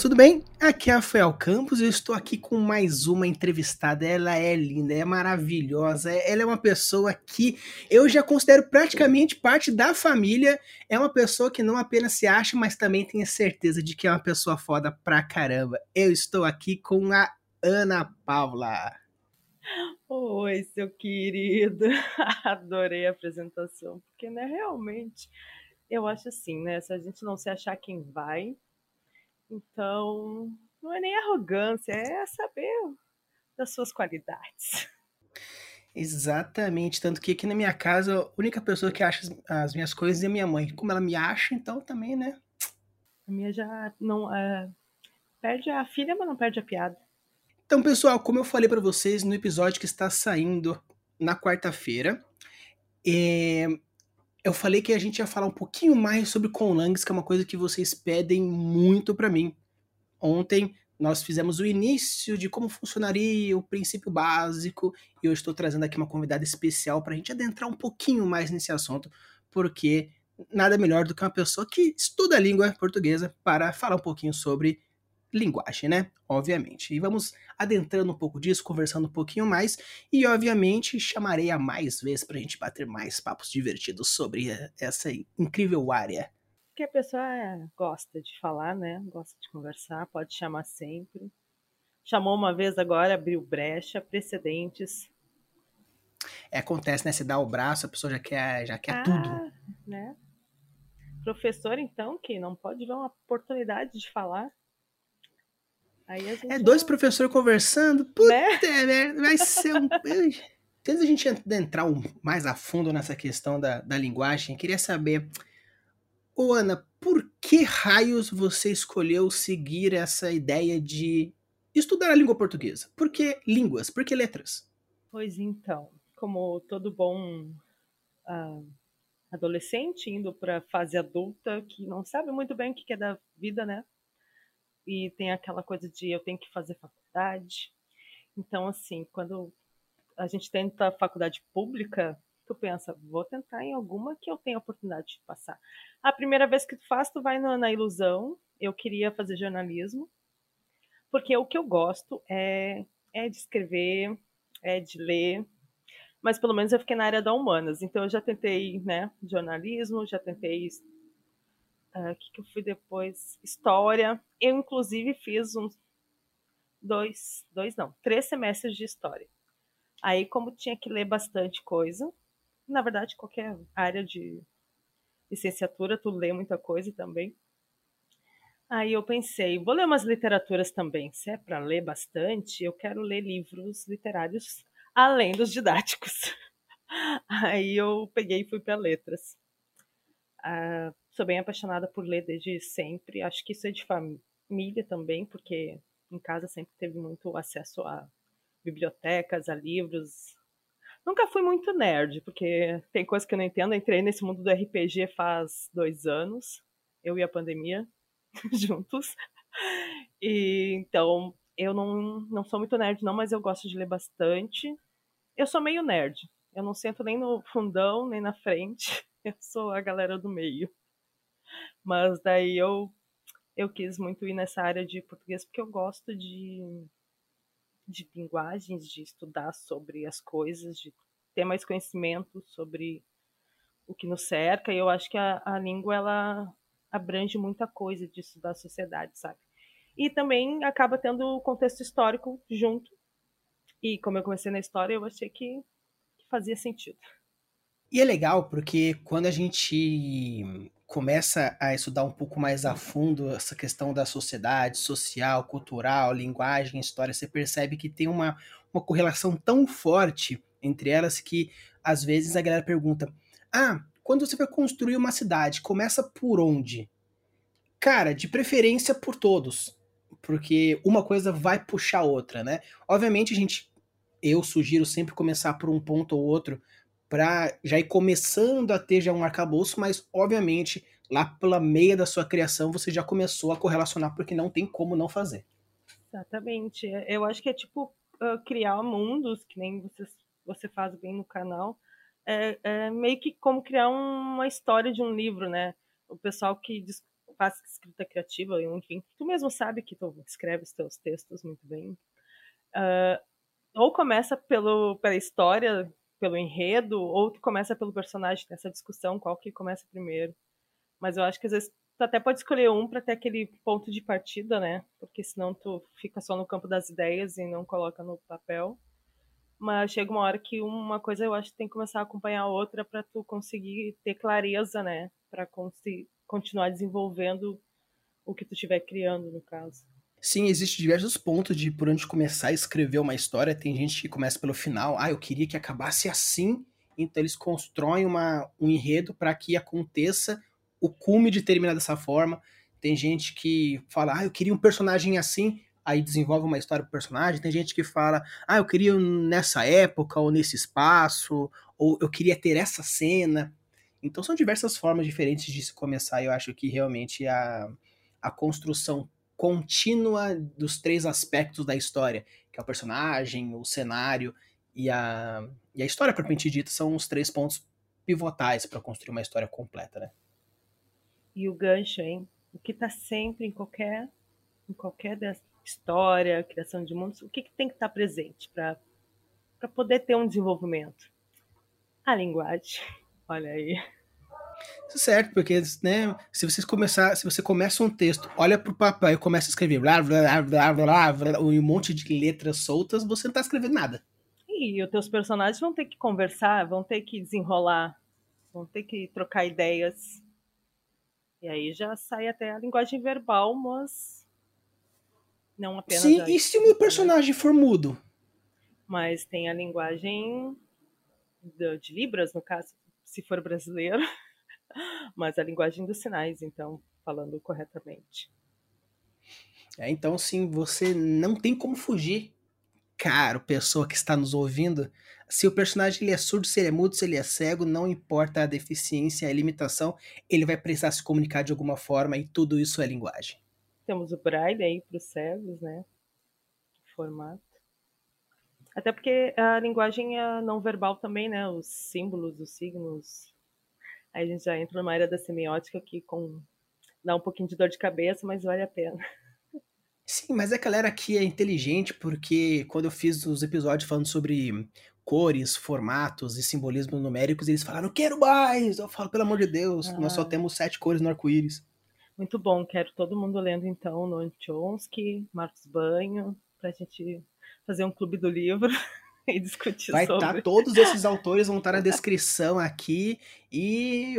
Tudo bem? Aqui é Rafael Campos e eu estou aqui com mais uma entrevistada. Ela é linda, é maravilhosa, ela é uma pessoa que eu já considero praticamente parte da família. É uma pessoa que não apenas se acha, mas também tem certeza de que é uma pessoa foda pra caramba. Eu estou aqui com a Ana Paula. Oi, seu querido. Adorei a apresentação, porque né, realmente eu acho assim, né? Se a gente não se achar quem vai, então, não é nem arrogância, é saber das suas qualidades. Exatamente, tanto que aqui na minha casa a única pessoa que acha as minhas coisas é minha mãe. Como ela me acha, então também, né? A minha já não é, perde a filha, mas não perde a piada. Então, pessoal, como eu falei para vocês no episódio que está saindo na quarta-feira, é, eu falei que a gente ia falar um pouquinho mais sobre conlangs, que é uma coisa que vocês pedem muito para mim. Ontem nós fizemos o início de como funcionaria o princípio básico e eu estou trazendo aqui uma convidada especial para a gente adentrar um pouquinho mais nesse assunto, porque nada melhor do que uma pessoa que estuda a língua portuguesa para falar um pouquinho sobre linguagem, né? Obviamente. E vamos adentrando um pouco disso, conversando um pouquinho mais, e obviamente chamarei a mais vezes para a gente bater mais papos divertidos sobre essa incrível área. Que a pessoa gosta de falar, né? Gosta de conversar, pode chamar sempre. Chamou uma vez agora, abriu brecha, precedentes. É, acontece, né? Você dá o braço, a pessoa já quer, já quer ah, tudo. Né? Professor, então, que não pode ver uma oportunidade de falar é dois professores conversando. Puta né? merda, vai ser um. Antes da gente entrar mais a fundo nessa questão da, da linguagem, queria saber, ô Ana, por que raios você escolheu seguir essa ideia de estudar a língua portuguesa? Por que línguas? Por que letras? Pois então, como todo bom uh, adolescente indo para a fase adulta que não sabe muito bem o que é da vida, né? E tem aquela coisa de eu tenho que fazer faculdade. Então, assim, quando a gente tenta faculdade pública, tu pensa, vou tentar em alguma que eu tenha oportunidade de passar. A primeira vez que tu faz, tu vai na, na ilusão. Eu queria fazer jornalismo, porque o que eu gosto é, é de escrever, é de ler, mas pelo menos eu fiquei na área da humanas. Então eu já tentei, né, jornalismo, já tentei uh, que, que eu fui depois? História. Eu, inclusive, fiz uns dois, dois não, três semestres de história. Aí, como tinha que ler bastante coisa, na verdade, qualquer área de licenciatura, tu lê muita coisa também. Aí eu pensei, vou ler umas literaturas também. Se é para ler bastante, eu quero ler livros literários além dos didáticos. Aí eu peguei e fui para letras. Uh, Sou bem apaixonada por ler desde sempre. Acho que isso é de família também, porque em casa sempre teve muito acesso a bibliotecas, a livros. Nunca fui muito nerd, porque tem coisa que eu não entendo. entrei nesse mundo do RPG faz dois anos, eu e a pandemia juntos. E então eu não, não sou muito nerd, não, mas eu gosto de ler bastante. Eu sou meio nerd. Eu não sento nem no fundão, nem na frente. Eu sou a galera do meio. Mas daí eu eu quis muito ir nessa área de português porque eu gosto de de linguagens, de estudar sobre as coisas, de ter mais conhecimento sobre o que nos cerca. E eu acho que a, a língua ela abrange muita coisa de estudar a sociedade, sabe? E também acaba tendo o contexto histórico junto. E como eu comecei na história, eu achei que, que fazia sentido. E é legal porque quando a gente começa a estudar um pouco mais a fundo essa questão da sociedade, social, cultural, linguagem, história, você percebe que tem uma, uma correlação tão forte entre elas que às vezes a galera pergunta: Ah, quando você vai construir uma cidade, começa por onde? Cara, de preferência por todos, porque uma coisa vai puxar a outra, né? Obviamente gente, eu sugiro sempre começar por um ponto ou outro para já ir começando a ter já um arcabouço, mas obviamente lá pela meia da sua criação você já começou a correlacionar porque não tem como não fazer. Exatamente. Eu acho que é tipo uh, criar mundos, que nem você, você faz bem no canal, é, é meio que como criar uma história de um livro, né? O pessoal que faz escrita criativa, enfim, tu mesmo sabe que tu escreve os teus textos muito bem. Uh, ou começa pelo, pela história, pelo enredo, ou tu começa pelo personagem, tem essa discussão, qual que começa primeiro. Mas eu acho que às vezes tu até pode escolher um para ter aquele ponto de partida, né? Porque senão tu fica só no campo das ideias e não coloca no papel. Mas chega uma hora que uma coisa eu acho que tem que começar a acompanhar a outra para tu conseguir ter clareza, né? Para continuar desenvolvendo o que tu estiver criando, no caso. Sim, existem diversos pontos de por onde começar a escrever uma história. Tem gente que começa pelo final. Ah, eu queria que acabasse assim. Então eles constroem uma, um enredo para que aconteça o cume de terminar dessa forma. Tem gente que fala, ah, eu queria um personagem assim, aí desenvolve uma história pro personagem. Tem gente que fala, ah, eu queria nessa época, ou nesse espaço, ou eu queria ter essa cena. Então são diversas formas diferentes de se começar, eu acho que realmente a, a construção contínua dos três aspectos da história, que é o personagem, o cenário e a, e a história propriamente dita, são os três pontos pivotais para construir uma história completa, né? E o gancho, hein? O que está sempre em qualquer, em qualquer história, criação de mundos, o que, que tem que estar tá presente para poder ter um desenvolvimento? A linguagem. Olha aí. Certo, porque né, se você começar, se você começa um texto, olha pro papel e começa a escrever blá, blá, blá, blá, blá, um monte de letras soltas, você não tá escrevendo nada. E os teus personagens vão ter que conversar, vão ter que desenrolar, vão ter que trocar ideias. E aí já sai até a linguagem verbal, mas não apenas. Sim, e se o meu personagem for mudo? Mas tem a linguagem de Libras, no caso, se for brasileiro. mas a linguagem dos sinais, então, falando corretamente. É, então, sim, você não tem como fugir, caro pessoa que está nos ouvindo. Se o personagem ele é surdo, se ele é mudo, se ele é cego, não importa a deficiência, a limitação, ele vai precisar se comunicar de alguma forma e tudo isso é linguagem. Temos o braille aí para os cegos, né? Formato. Até porque a linguagem é não verbal também, né? Os símbolos, os signos, Aí a gente já entra numa área da semiótica que com... dá um pouquinho de dor de cabeça, mas vale a pena. Sim, mas a galera aqui é inteligente porque quando eu fiz os episódios falando sobre cores, formatos e simbolismos numéricos, eles falaram, quero mais! Eu falo, pelo amor de Deus, ah. nós só temos sete cores no arco-íris. Muito bom, quero todo mundo lendo então Noam Chomsky, Marcos Banho, pra gente fazer um clube do livro. e discutir Vai tá, sobre. estar, todos esses autores vão estar na descrição aqui e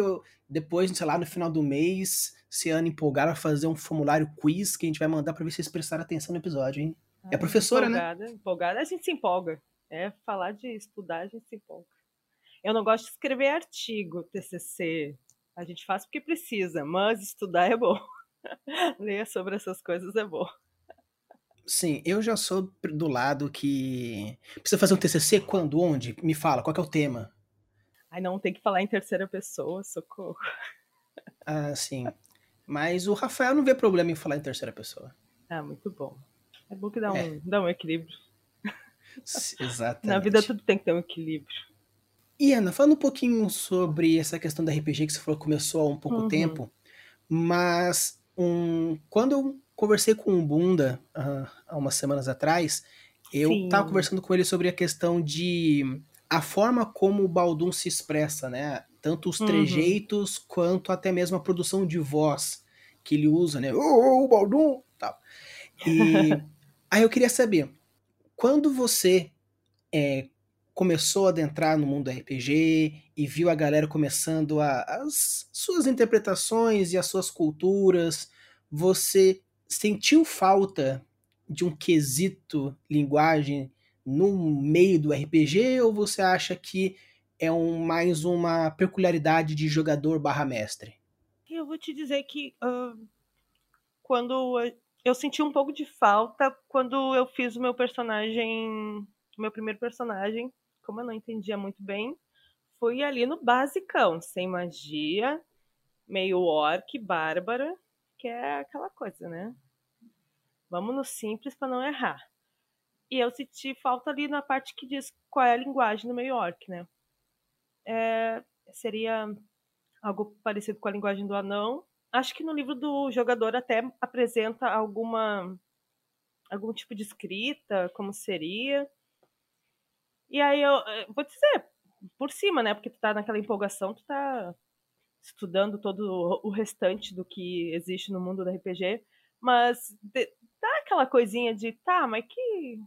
depois, sei lá, no final do mês, se Ana empolgar a fazer um formulário quiz que a gente vai mandar para ver se vocês prestaram atenção no episódio, hein? Ah, é professora, né? empolgada, né? Empolgada, a gente se empolga. É falar de estudar, a gente se empolga. Eu não gosto de escrever artigo, TCC. A gente faz porque precisa, mas estudar é bom. Ler sobre essas coisas é bom. Sim, eu já sou do lado que. Precisa fazer um TCC quando? Onde? Me fala, qual é o tema? Ai, não, tem que falar em terceira pessoa, socorro. Ah, sim. Mas o Rafael não vê problema em falar em terceira pessoa. Ah, muito bom. É bom que dá um, é. dá um equilíbrio. Exatamente. Na vida tudo tem que ter um equilíbrio. E Ana, falando um pouquinho sobre essa questão da RPG que você falou que começou há um pouco uhum. tempo, mas um, quando eu conversei com o Bunda uh, há umas semanas atrás. Eu Sim. tava conversando com ele sobre a questão de a forma como o Baldum se expressa, né? Tanto os uhum. trejeitos uhum. quanto até mesmo a produção de voz que ele usa, né? Ô, oh, oh, Baldum! Tal. E aí eu queria saber, quando você é, começou a adentrar no mundo RPG e viu a galera começando a, as suas interpretações e as suas culturas, você sentiu falta de um quesito linguagem no meio do RPG ou você acha que é um, mais uma peculiaridade de jogador barra mestre? Eu vou te dizer que uh, quando eu senti um pouco de falta quando eu fiz o meu personagem, meu primeiro personagem, como eu não entendia muito bem, fui ali no basicão, sem magia, meio orc, bárbara, que é aquela coisa, né? Vamos no simples para não errar. E eu senti falta ali na parte que diz qual é a linguagem do meio orc, né? É, seria algo parecido com a linguagem do anão, acho que no livro do jogador até apresenta alguma algum tipo de escrita, como seria. E aí eu, eu vou dizer, por cima, né? Porque tu tá naquela empolgação, tu tá estudando todo o restante do que existe no mundo do RPG, mas de, dá aquela coisinha de, tá, mas que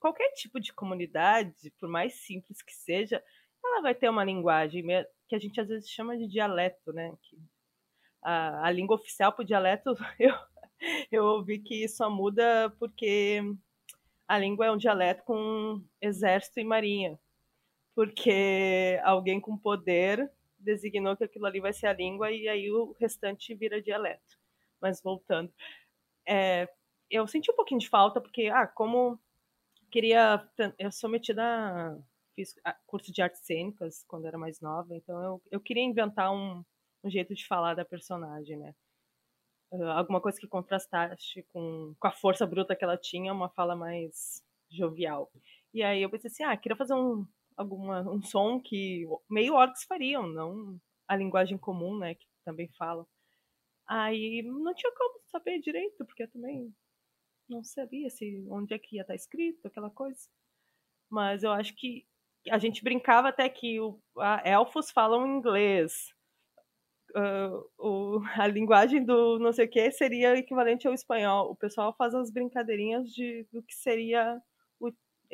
qualquer tipo de comunidade, por mais simples que seja, ela vai ter uma linguagem que a gente às vezes chama de dialeto, né? Que a, a língua oficial para o dialeto, eu, eu ouvi que só muda porque a língua é um dialeto com exército e marinha. Porque alguém com poder designou que aquilo ali vai ser a língua e aí o restante vira dialeto. Mas voltando, é, eu senti um pouquinho de falta porque, ah, como queria, eu sou metida, a, fiz curso de artes cênicas quando era mais nova, então eu, eu queria inventar um, um jeito de falar da personagem, né? Uh, alguma coisa que contrastasse com, com a força bruta que ela tinha, uma fala mais jovial. E aí eu pensei assim, ah, queria fazer um, alguma, um som que meio orcs fariam, não a linguagem comum, né, que também falam. Aí não tinha como saber direito, porque eu também não sabia se onde é que ia estar escrito, aquela coisa. Mas eu acho que a gente brincava até que o, a, elfos falam inglês. Uh, o, a linguagem do não sei o que seria equivalente ao espanhol. O pessoal faz as brincadeirinhas de, do que seria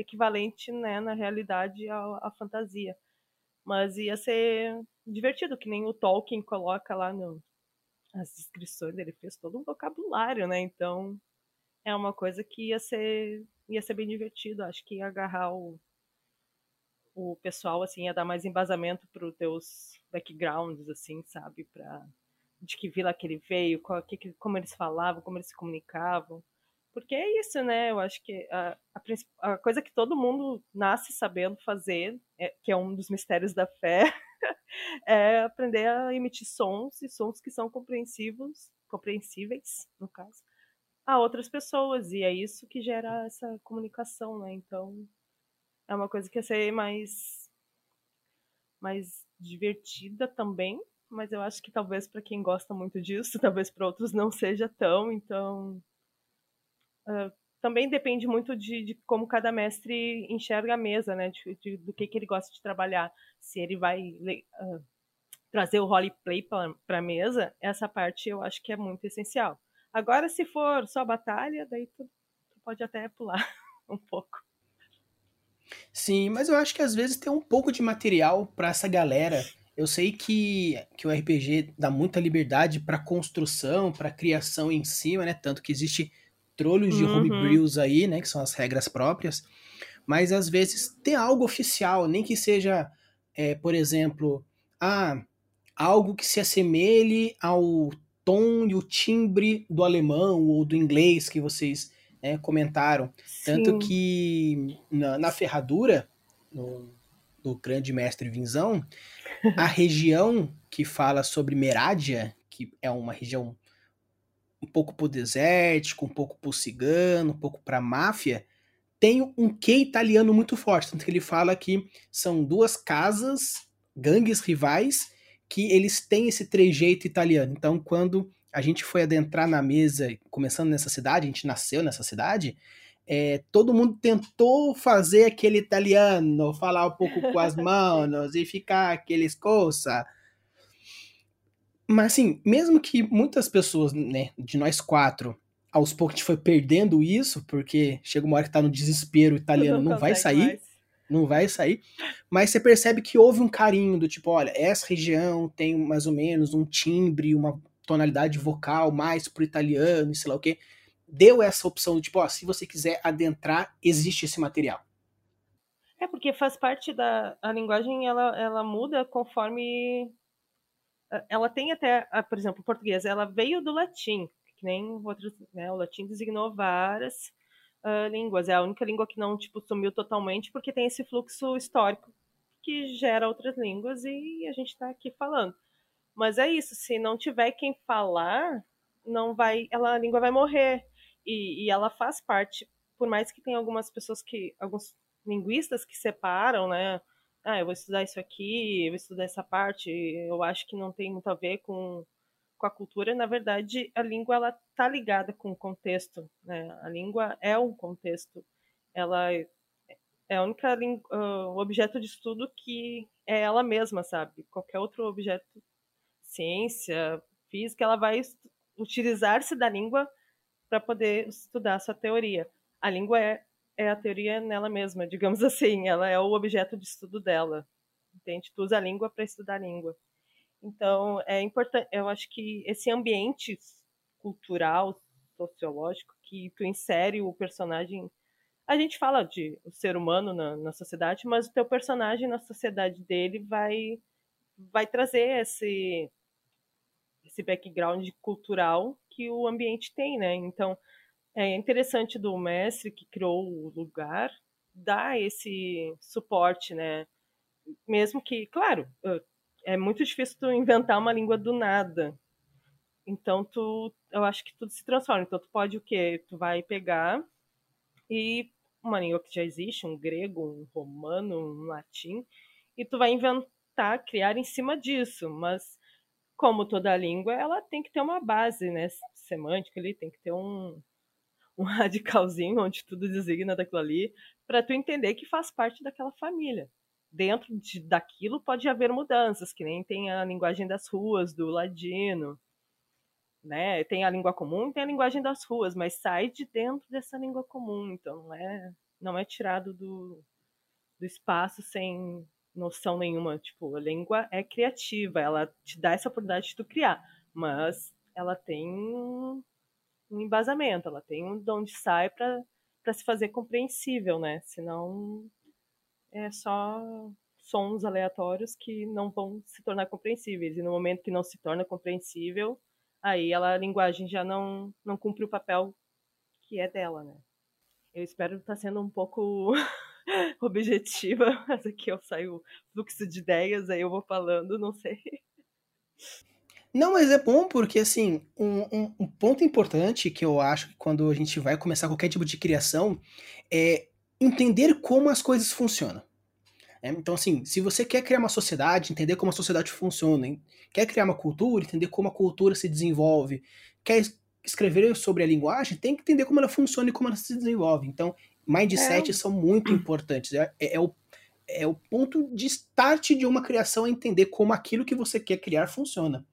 equivalente, né, na realidade, à, à fantasia. Mas ia ser divertido, que nem o Tolkien coloca lá no, as descrições, ele fez todo um vocabulário, né? Então é uma coisa que ia ser, ia ser bem divertido. Acho que ia agarrar o, o pessoal, assim, ia dar mais embasamento para os teus backgrounds, assim, sabe? Pra, de que vila que ele veio, qual, que, como eles falavam, como eles se comunicavam. Porque é isso, né? Eu acho que a, a, a coisa que todo mundo nasce sabendo fazer, é, que é um dos mistérios da fé, é aprender a emitir sons e sons que são compreensivos, compreensíveis, no caso, a outras pessoas. E é isso que gera essa comunicação, né? Então, é uma coisa que ia ser mais, mais divertida também, mas eu acho que talvez para quem gosta muito disso, talvez para outros não seja tão, então Também depende muito de, de, como cada mestre enxerga a mesa, né? De, de, do que, que ele gosta de trabalhar. Se ele vai uh, trazer o roleplay para a mesa, essa parte eu acho que é muito essencial. Agora, se for só batalha, daí tu, tu pode até pular um pouco. Sim, mas eu acho que às vezes tem um pouco de material para essa galera. Eu sei que, que o RPG dá muita liberdade para construção, para criação em cima, né? Tanto que existe trolhos de uhum. homebrews aí, né, que são as regras próprias, mas às vezes tem algo oficial, nem que seja, é, por exemplo, ah, algo que se assemelhe ao tom e o timbre do alemão ou do inglês que vocês né, comentaram. Sim. Tanto que na, na ferradura, no, do grande mestre Vinzão, a região que fala sobre Merádia, que é uma região um pouco pro desértico, um pouco pro cigano, um pouco pra máfia, tem um quê italiano muito forte. Tanto que ele fala que são duas casas, gangues rivais, que eles têm esse trejeito italiano. Então, quando a gente foi adentrar na mesa, começando nessa cidade, a gente nasceu nessa cidade, é, todo mundo tentou fazer aquele italiano, falar um pouco com as mãos e ficar aqueles coisa. Mas assim, mesmo que muitas pessoas, né, de nós quatro, aos poucos a gente foi perdendo isso, porque chega uma hora que tá no desespero italiano, não, não vai sair. Mais. Não vai sair. Mas você percebe que houve um carinho do tipo, olha, essa região tem mais ou menos um timbre, uma tonalidade vocal mais pro italiano, sei lá o quê. Deu essa opção do tipo, ó, se você quiser adentrar, existe esse material. É porque faz parte da a linguagem, ela, ela muda conforme ela tem até, por exemplo, o português, ela veio do latim, que nem outros, né, o latim designou várias uh, línguas, é a única língua que não, tipo, sumiu totalmente, porque tem esse fluxo histórico que gera outras línguas e a gente está aqui falando. Mas é isso, se não tiver quem falar, não vai, ela, a língua vai morrer. E, e ela faz parte, por mais que tenha algumas pessoas que, alguns linguistas que separam, né, ah, eu vou estudar isso aqui, eu vou estudar essa parte, eu acho que não tem muito a ver com, com a cultura, na verdade, a língua ela tá ligada com o contexto, né? A língua é um contexto. Ela é a única uh, objeto de estudo que é ela mesma, sabe? Qualquer outro objeto, ciência, física, ela vai utilizar-se da língua para poder estudar a sua teoria. A língua é, é a teoria nela mesma, digamos assim, ela é o objeto de estudo dela. Entende? Tu usa a língua para estudar a língua. Então, é importante, eu acho que esse ambiente cultural, sociológico, que tu insere o personagem. A gente fala de o ser humano na, na sociedade, mas o teu personagem na sociedade dele vai vai trazer esse esse background cultural que o ambiente tem, né? Então, é interessante do mestre que criou o lugar dar esse suporte, né? Mesmo que, claro, é muito difícil tu inventar uma língua do nada. Então tu, eu acho que tudo se transforma. Então tu pode o quê? Tu vai pegar e uma língua que já existe, um grego, um romano, um latim, e tu vai inventar, criar em cima disso. Mas como toda língua, ela tem que ter uma base, né, semântica ali, tem que ter um um radicalzinho onde tudo designa daquilo ali, para tu entender que faz parte daquela família dentro de, daquilo pode haver mudanças, que nem tem a linguagem das ruas do ladino, né? Tem a língua comum, tem a linguagem das ruas, mas sai de dentro dessa língua comum, então não é não é tirado do, do espaço sem noção nenhuma. Tipo, a língua é criativa, ela te dá essa oportunidade de tu criar, mas ela tem um, embasamento, ela tem um de onde sai para se fazer compreensível, né? Senão é só sons aleatórios que não vão se tornar compreensíveis. E no momento que não se torna compreensível, aí ela, a linguagem já não, não cumpre o papel que é dela, né? Eu espero estar sendo um pouco objetiva, mas aqui eu saio fluxo de ideias, aí eu vou falando, não sei. Não, mas é bom porque, assim, um, um, um, ponto importante que eu acho que quando a gente vai começar qualquer tipo de criação é entender como as coisas funcionam. É, então, assim, se você quer criar uma sociedade, entender como a sociedade funciona, hein? quer criar uma cultura, entender como a cultura se desenvolve, quer escrever sobre a linguagem, tem que entender como ela funciona e como ela se desenvolve. Então, mindset é. são muito importantes. É, é, é, o, é o ponto de start de uma criação é entender como aquilo que você quer criar funciona.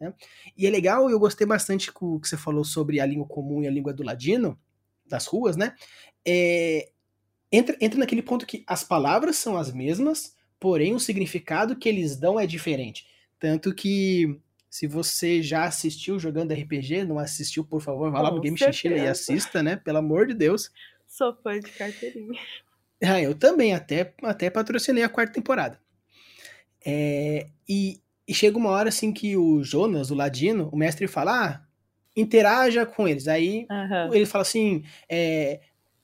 Né? E é legal, eu gostei bastante que você falou sobre a língua comum e a língua do ladino, das ruas, né? É, entra, entra naquele ponto que as palavras são as mesmas, porém o significado que eles dão é diferente. Tanto que se você já assistiu jogando RPG, não assistiu, por favor, vá lá pro Game Chinchilla e assista, né? Pelo amor de Deus. Sou fã de carteirinha. Ah, eu também, até, até patrocinei a quarta temporada. É, e, e, chega uma hora assim que o Jonas, o Ladino, o mestre fala: ah, interaja com eles. Aí uhum. ele fala assim: é,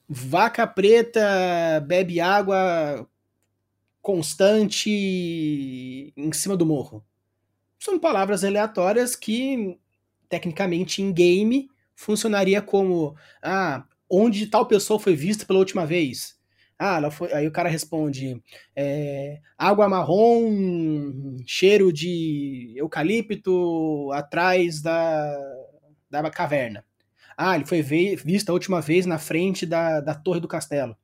vaca preta bebe água constante em cima do morro. São palavras aleatórias que, tecnicamente, em game, funcionaria como: ah, onde tal pessoa foi vista pela última vez? Ah, ela foi. Aí o cara responde: é, água marrom, cheiro de eucalipto atrás da, da caverna. Ah, ele foi visto a última vez na frente da, da torre do castelo.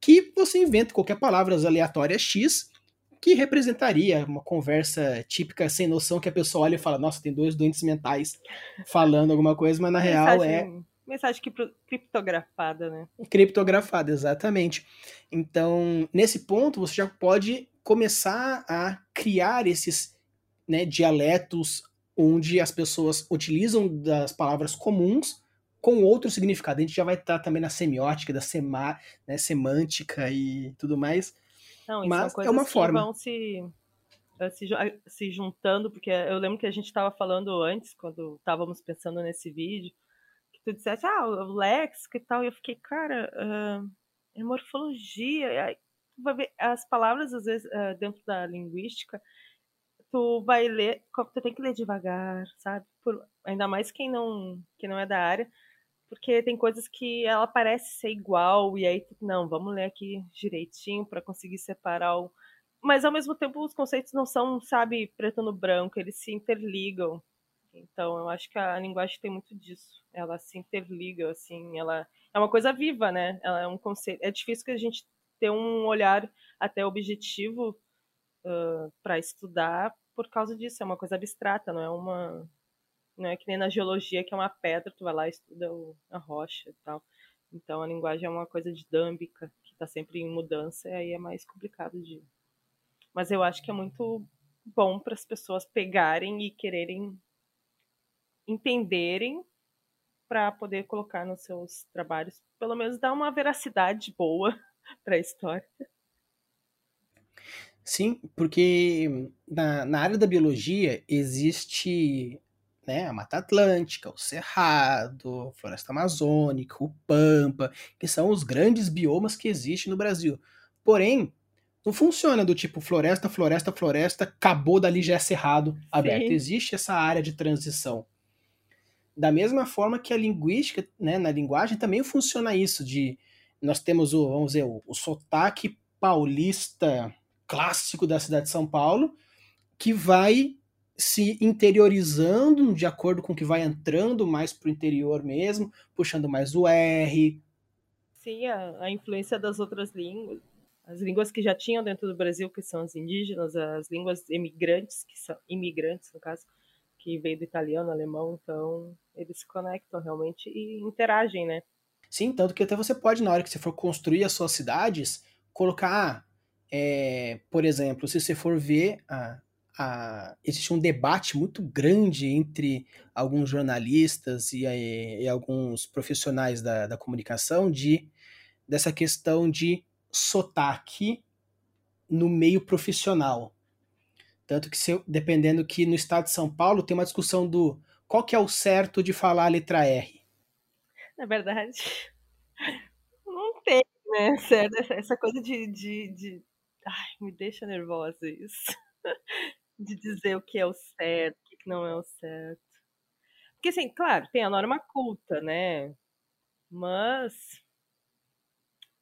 Que você inventa qualquer palavra aleatória X que representaria uma conversa típica sem noção que a pessoa olha e fala, nossa, tem dois doentes mentais falando alguma coisa, mas na real é. Mensagem criptografada, né? Criptografada, exatamente. Então, nesse ponto, você já pode começar a criar esses né, dialetos onde as pessoas utilizam das palavras comuns com outro significado. A gente já vai estar também na semiótica, da sema, né, semântica e tudo mais. Não, Mas é uma forma. vão se, eh, se, se juntando, porque eu lembro que a gente estava falando antes, quando estávamos pensando nesse vídeo, tu disseste, ah, o léxico e tal, e eu fiquei, cara, uh, é morfologia. tu vai ver, as palavras, às vezes, uh, dentro da linguística, tu vai ler, tu tem que ler devagar, sabe? Por, ainda mais quem não, quem não é da área, porque tem coisas que ela parece ser igual e aí não, vamos ler aqui direitinho para conseguir separar o mas ao mesmo tempo os conceitos não são, sabe, preto no branco, eles se interligam. Então, eu acho que a linguagem tem muito disso. Ela se interliga, assim, ela é uma coisa viva, né? Ela é um conceito. É difícil que a gente ter um olhar até objetivo uh, para estudar por causa disso. É uma coisa abstrata, não é uma não é que nem na geologia que é uma pedra, tu vai lá e estuda o, a rocha e tal. Então a linguagem é uma coisa dinâmica que está sempre em mudança e aí é mais complicado de. Mas eu acho que é muito bom para as pessoas pegarem e quererem entenderem para poder colocar nos seus trabalhos, pelo menos dar uma veracidade boa para a história. Sim, porque na, na área da biologia existe né, a Mata Atlântica, o Cerrado, a Floresta Amazônica, o Pampa, que são os grandes biomas que existem no Brasil. Porém, não funciona do tipo floresta, floresta, floresta, acabou dali já é cerrado aberto. Sim. Existe essa área de transição. Da mesma forma que a linguística, né, na linguagem também funciona isso de nós temos o, vamos dizer, o, o sotaque paulista clássico da cidade de São Paulo, que vai se interiorizando de acordo com o que vai entrando mais para o interior mesmo, puxando mais o R. Sim, a, a, influência das outras línguas, as línguas que já tinham dentro do Brasil, que são as indígenas, as línguas emigrantes, que são imigrantes no caso, que veio do italiano, alemão, então eles se conectam realmente e interagem, né? Sim, tanto que até você pode, na hora que você for construir as suas cidades, colocar, é, por exemplo, se você for ver, a, a, existe um debate muito grande entre alguns jornalistas e, e, e alguns profissionais da, da comunicação de dessa questão de sotaque no meio profissional. Tanto que, se, dependendo que no estado de São Paulo tem uma discussão do qual que é o certo de falar a letra R. Na verdade, não tem, né? Certo? Essa coisa de, de, de... Ai, me deixa nervosa isso. De dizer o que é o certo, o que não é o certo. Porque, assim, claro, tem a norma culta, né? Mas.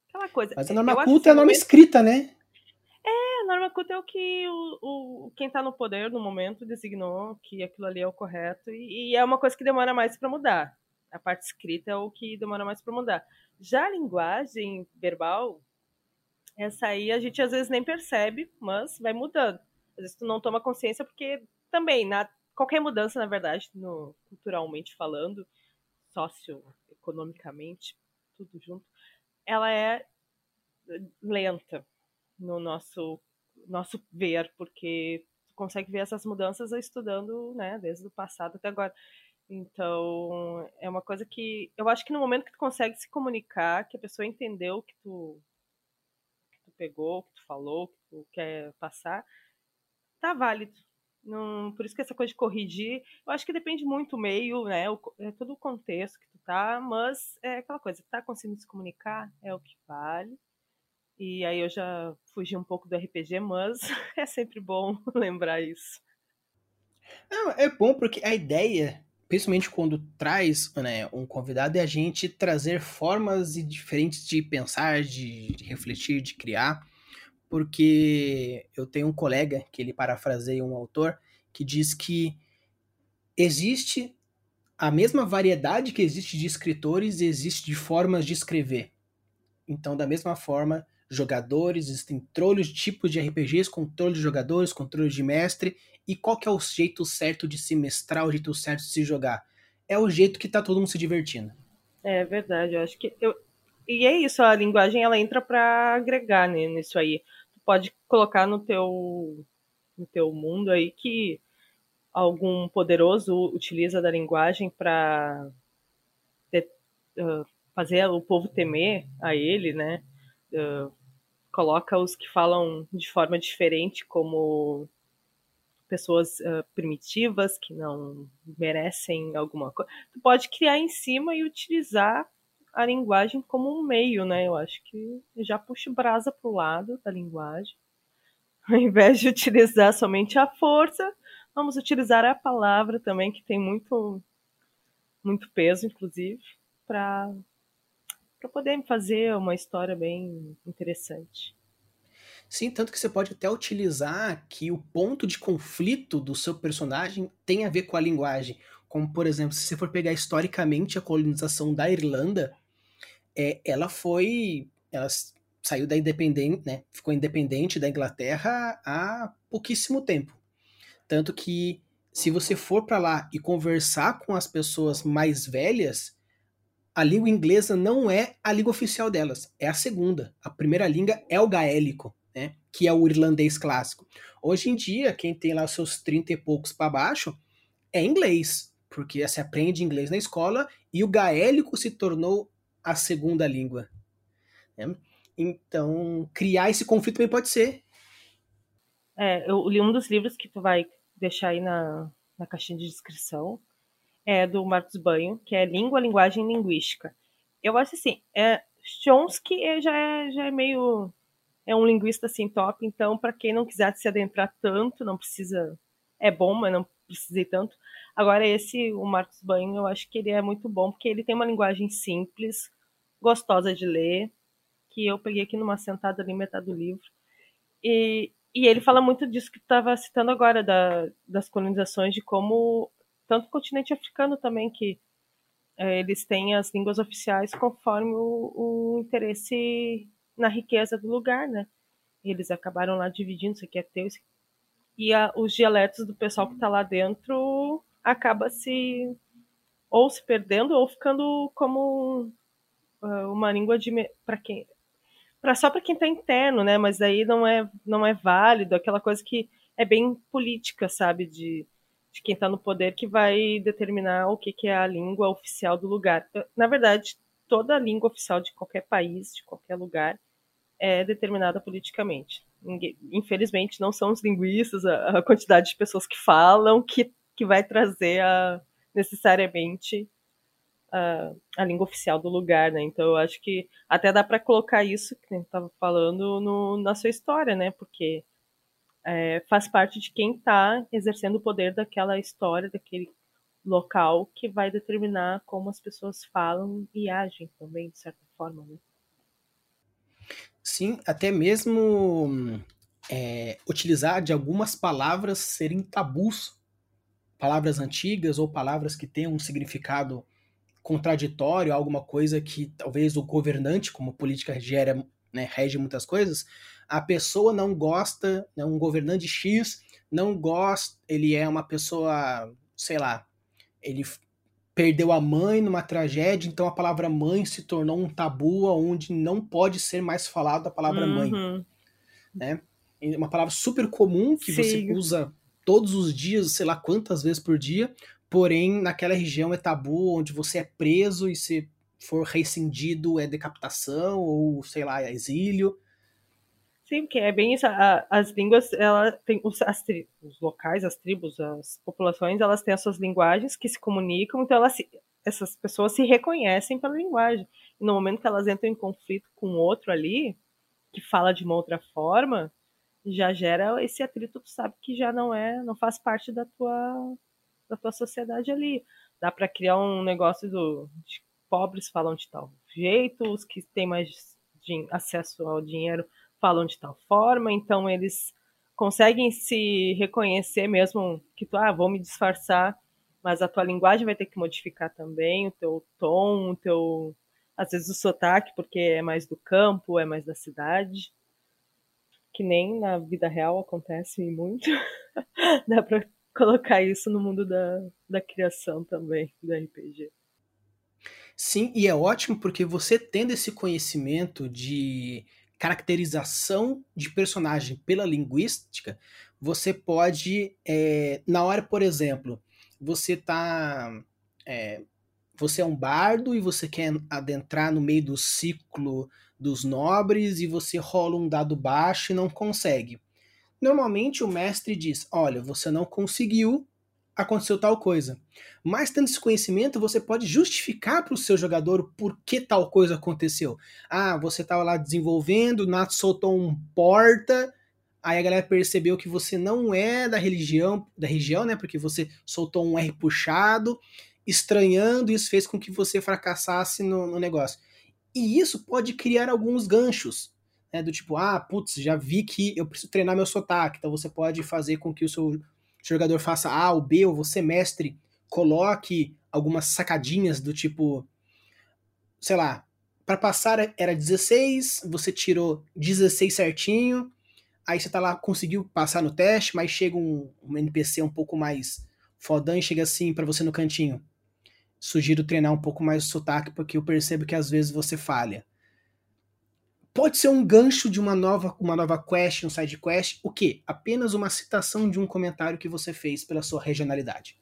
Aquela coisa. Mas a norma culta é a norma escrita, né? É, norma culta é o que o, o, quem está no poder no momento designou que aquilo ali é o correto e, e é uma coisa que demora mais para mudar. A parte escrita é o que demora mais para mudar. Já a linguagem verbal, essa aí a gente às vezes nem percebe, mas vai mudando. Às vezes tu não toma consciência porque também na qualquer mudança, na verdade, no, culturalmente falando, socioeconomicamente, tudo junto, ela é lenta no nosso nosso ver, porque tu consegue ver essas mudanças estudando, né, desde o passado até agora. Então, é uma coisa que eu acho que no momento que tu consegue se comunicar, que a pessoa entendeu o que tu, que tu pegou, o que tu falou, o que tu quer passar, tá válido. Não, por isso que essa coisa de corrigir, eu acho que depende muito do meio, né? O, é todo o contexto que tu tá, mas é aquela coisa, tá conseguindo se comunicar, é o que vale. E aí eu já fugi um pouco do RPG, mas é sempre bom lembrar isso. Não, é bom porque a ideia, principalmente quando traz né, um convidado, é a gente trazer formas diferentes de pensar, de, de refletir, de criar. Porque eu tenho um colega que ele parafraseia um autor que diz que existe a mesma variedade que existe de escritores, existe de formas de escrever. Então, da mesma forma, jogadores, existem trolhos tipos de RPGs, controle de jogadores, controle de mestre, e qual que é o jeito certo de se mestrar, o jeito certo de se jogar? É o jeito que tá todo mundo se divertindo. É verdade, eu acho que eu e é isso, a linguagem ela entra para agregar né, nisso aí. Tu pode colocar no teu no teu mundo aí que algum poderoso utiliza da linguagem para fazer o povo temer a ele, né? Coloca os que falam de forma diferente como pessoas uh, primitivas que não merecem alguma coisa. Tu pode criar em cima e utilizar a linguagem como um meio, né? Eu acho que já puxa brasa pro lado da linguagem. Ao invés de utilizar somente a força, vamos utilizar a palavra também, que tem muito, muito peso, inclusive, para para poder fazer uma história bem interessante. Sim, tanto que você pode até utilizar que o ponto de conflito do seu personagem tem a ver com a linguagem. Como, por exemplo, se você for pegar historicamente a colonização da Irlanda, é, ela foi. Ela saiu da independente, né? Ficou independente da Inglaterra há pouquíssimo tempo. Tanto que se você for para lá e conversar com as pessoas mais velhas, a língua inglesa não é a língua oficial delas, é a segunda. A primeira língua é o gaélico, né? Que é o irlandês clássico. Hoje em dia, quem tem lá seus 30 e poucos para baixo é inglês, porque se aprende inglês na escola e o gaélico se tornou a segunda língua. Né? Então, criar esse conflito também pode ser. É, eu li um dos livros que tu vai deixar aí na, na caixinha de descrição, é do Marcos Banho, que é Língua, Linguagem e Linguística. Eu acho assim, é, Chomsky já, é, já é meio. É um linguista assim top, então, para quem não quiser se adentrar tanto, não precisa. É bom, mas não precisei tanto. Agora, esse, o Marcos Banho, eu acho que ele é muito bom, porque ele tem uma linguagem simples, gostosa de ler, que eu peguei aqui numa sentada ali, metade do livro. E, e ele fala muito disso que estava citando agora, da, das colonizações, de como, tanto o continente africano também, que é, eles têm as línguas oficiais conforme o, o, interesse na riqueza do lugar, né? Eles acabaram lá dividindo, isso aqui é teu, isso aqui... e a, os dialetos do pessoal que está lá dentro acaba se ou se perdendo ou ficando como uh, uma língua de para quem para só para quem está interno, né? Mas aí não é não é válido aquela coisa que é bem política, sabe, de, de quem está no poder que vai determinar o que, que é a língua oficial do lugar. Na verdade, toda língua oficial de qualquer país, de qualquer lugar, é determinada politicamente. Infelizmente, não são os linguistas, a, quantidade de pessoas que falam, que, que vai trazer a, necessariamente a, a língua oficial do lugar, né? Então eu acho que até dá para colocar isso que estava falando no, na sua história, né? Porque é, faz parte de quem está exercendo o poder daquela história, daquele local que vai determinar como as pessoas falam e agem também, de certa forma, né? Sim, até mesmo é, utilizar de algumas palavras serem tabus, palavras antigas ou palavras que têm um significado contraditório, alguma coisa que talvez o governante, como política gera, né, rege muitas coisas, a pessoa não gosta, né, um governante X não gosta, ele é uma pessoa, sei lá, ele perdeu a mãe numa tragédia, então a palavra mãe se tornou um tabu onde não pode ser mais falado a palavra uhum. mãe. Né? É uma palavra super comum que Sim. você usa todos os dias, sei lá quantas vezes por dia, porém naquela região é tabu, onde você é preso e se for rescindido é decapitação ou sei lá, é exílio. Sim, porque é bem isso. as línguas, ela tem os, as tri, os locais, as tribos, as populações, elas têm as suas linguagens que se comunicam, então elas se, essas pessoas se reconhecem pela linguagem. E no momento que elas entram em conflito com outro ali, que fala de uma outra forma, já gera esse atrito, tu sabe que já não é, não faz parte da tua da tua sociedade ali. Dá para criar um negócio do de pobres falam de tal jeito, os que têm mais acesso ao dinheiro falam de tal forma, então eles conseguem se reconhecer mesmo que tu, ah, vou me disfarçar, mas a tua linguagem vai ter que modificar também, o teu tom, o teu, às vezes o sotaque, porque é mais do campo, é mais da cidade, que nem na vida real acontece muito. Dá pra colocar isso no mundo da, da criação também, do RPG. Sim, e é ótimo porque você tendo esse conhecimento de caracterização de personagem pela linguística, você pode, é, na hora, por exemplo, você tá. É, você é um bardo e você quer adentrar no meio do ciclo dos nobres e você rola um dado baixo e não consegue. Normalmente o mestre diz: Olha, você não conseguiu, aconteceu tal coisa. Mas tendo esse conhecimento, você pode justificar para o seu jogador por que tal coisa aconteceu. Ah, você estava lá desenvolvendo, o Nato soltou um porta, aí a galera percebeu que você não é da religião, da região, né? Porque você soltou um R puxado, estranhando, isso fez com que você fracassasse no, no negócio. E isso pode criar alguns ganchos né, do tipo, ah, putz, já vi que eu preciso treinar meu sotaque, então você pode fazer com que o seu jogador faça A ou B, ou você, mestre, coloque algumas sacadinhas do tipo, sei lá, para passar era 16, você tirou 16 certinho, aí você tá lá, conseguiu passar no teste, mas chega um, um NPC um pouco mais fodão e chega assim para você no cantinho. Sugiro treinar um pouco mais o sotaque, porque eu percebo que às vezes você falha. Pode ser um gancho de uma nova, uma nova quest, um side quest. O quê? Apenas uma citação de um comentário que você fez pela sua regionalidade.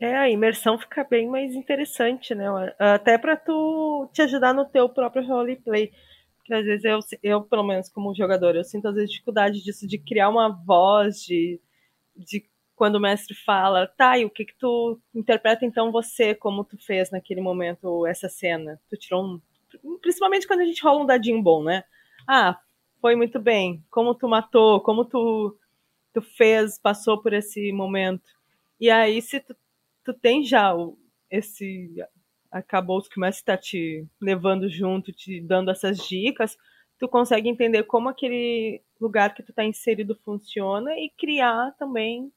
É, a imersão fica bem mais interessante, né? Até para tu te ajudar no teu próprio roleplay. Porque às vezes eu, eu, pelo menos como jogador, eu sinto às vezes dificuldade disso, de criar uma voz, de, de quando o mestre fala, tá, e o que que tu interpreta então você, como tu fez naquele momento essa cena? Tu tirou um principalmente quando a gente rola um dadinho bom, né? Ah, foi muito bem. Como tu matou, como tu, tu fez, passou por esse momento. E aí, se tu, tu tem já o, esse acabou que mestre está te levando junto, te dando essas dicas, tu consegue entender como aquele lugar que tu está inserido funciona e criar também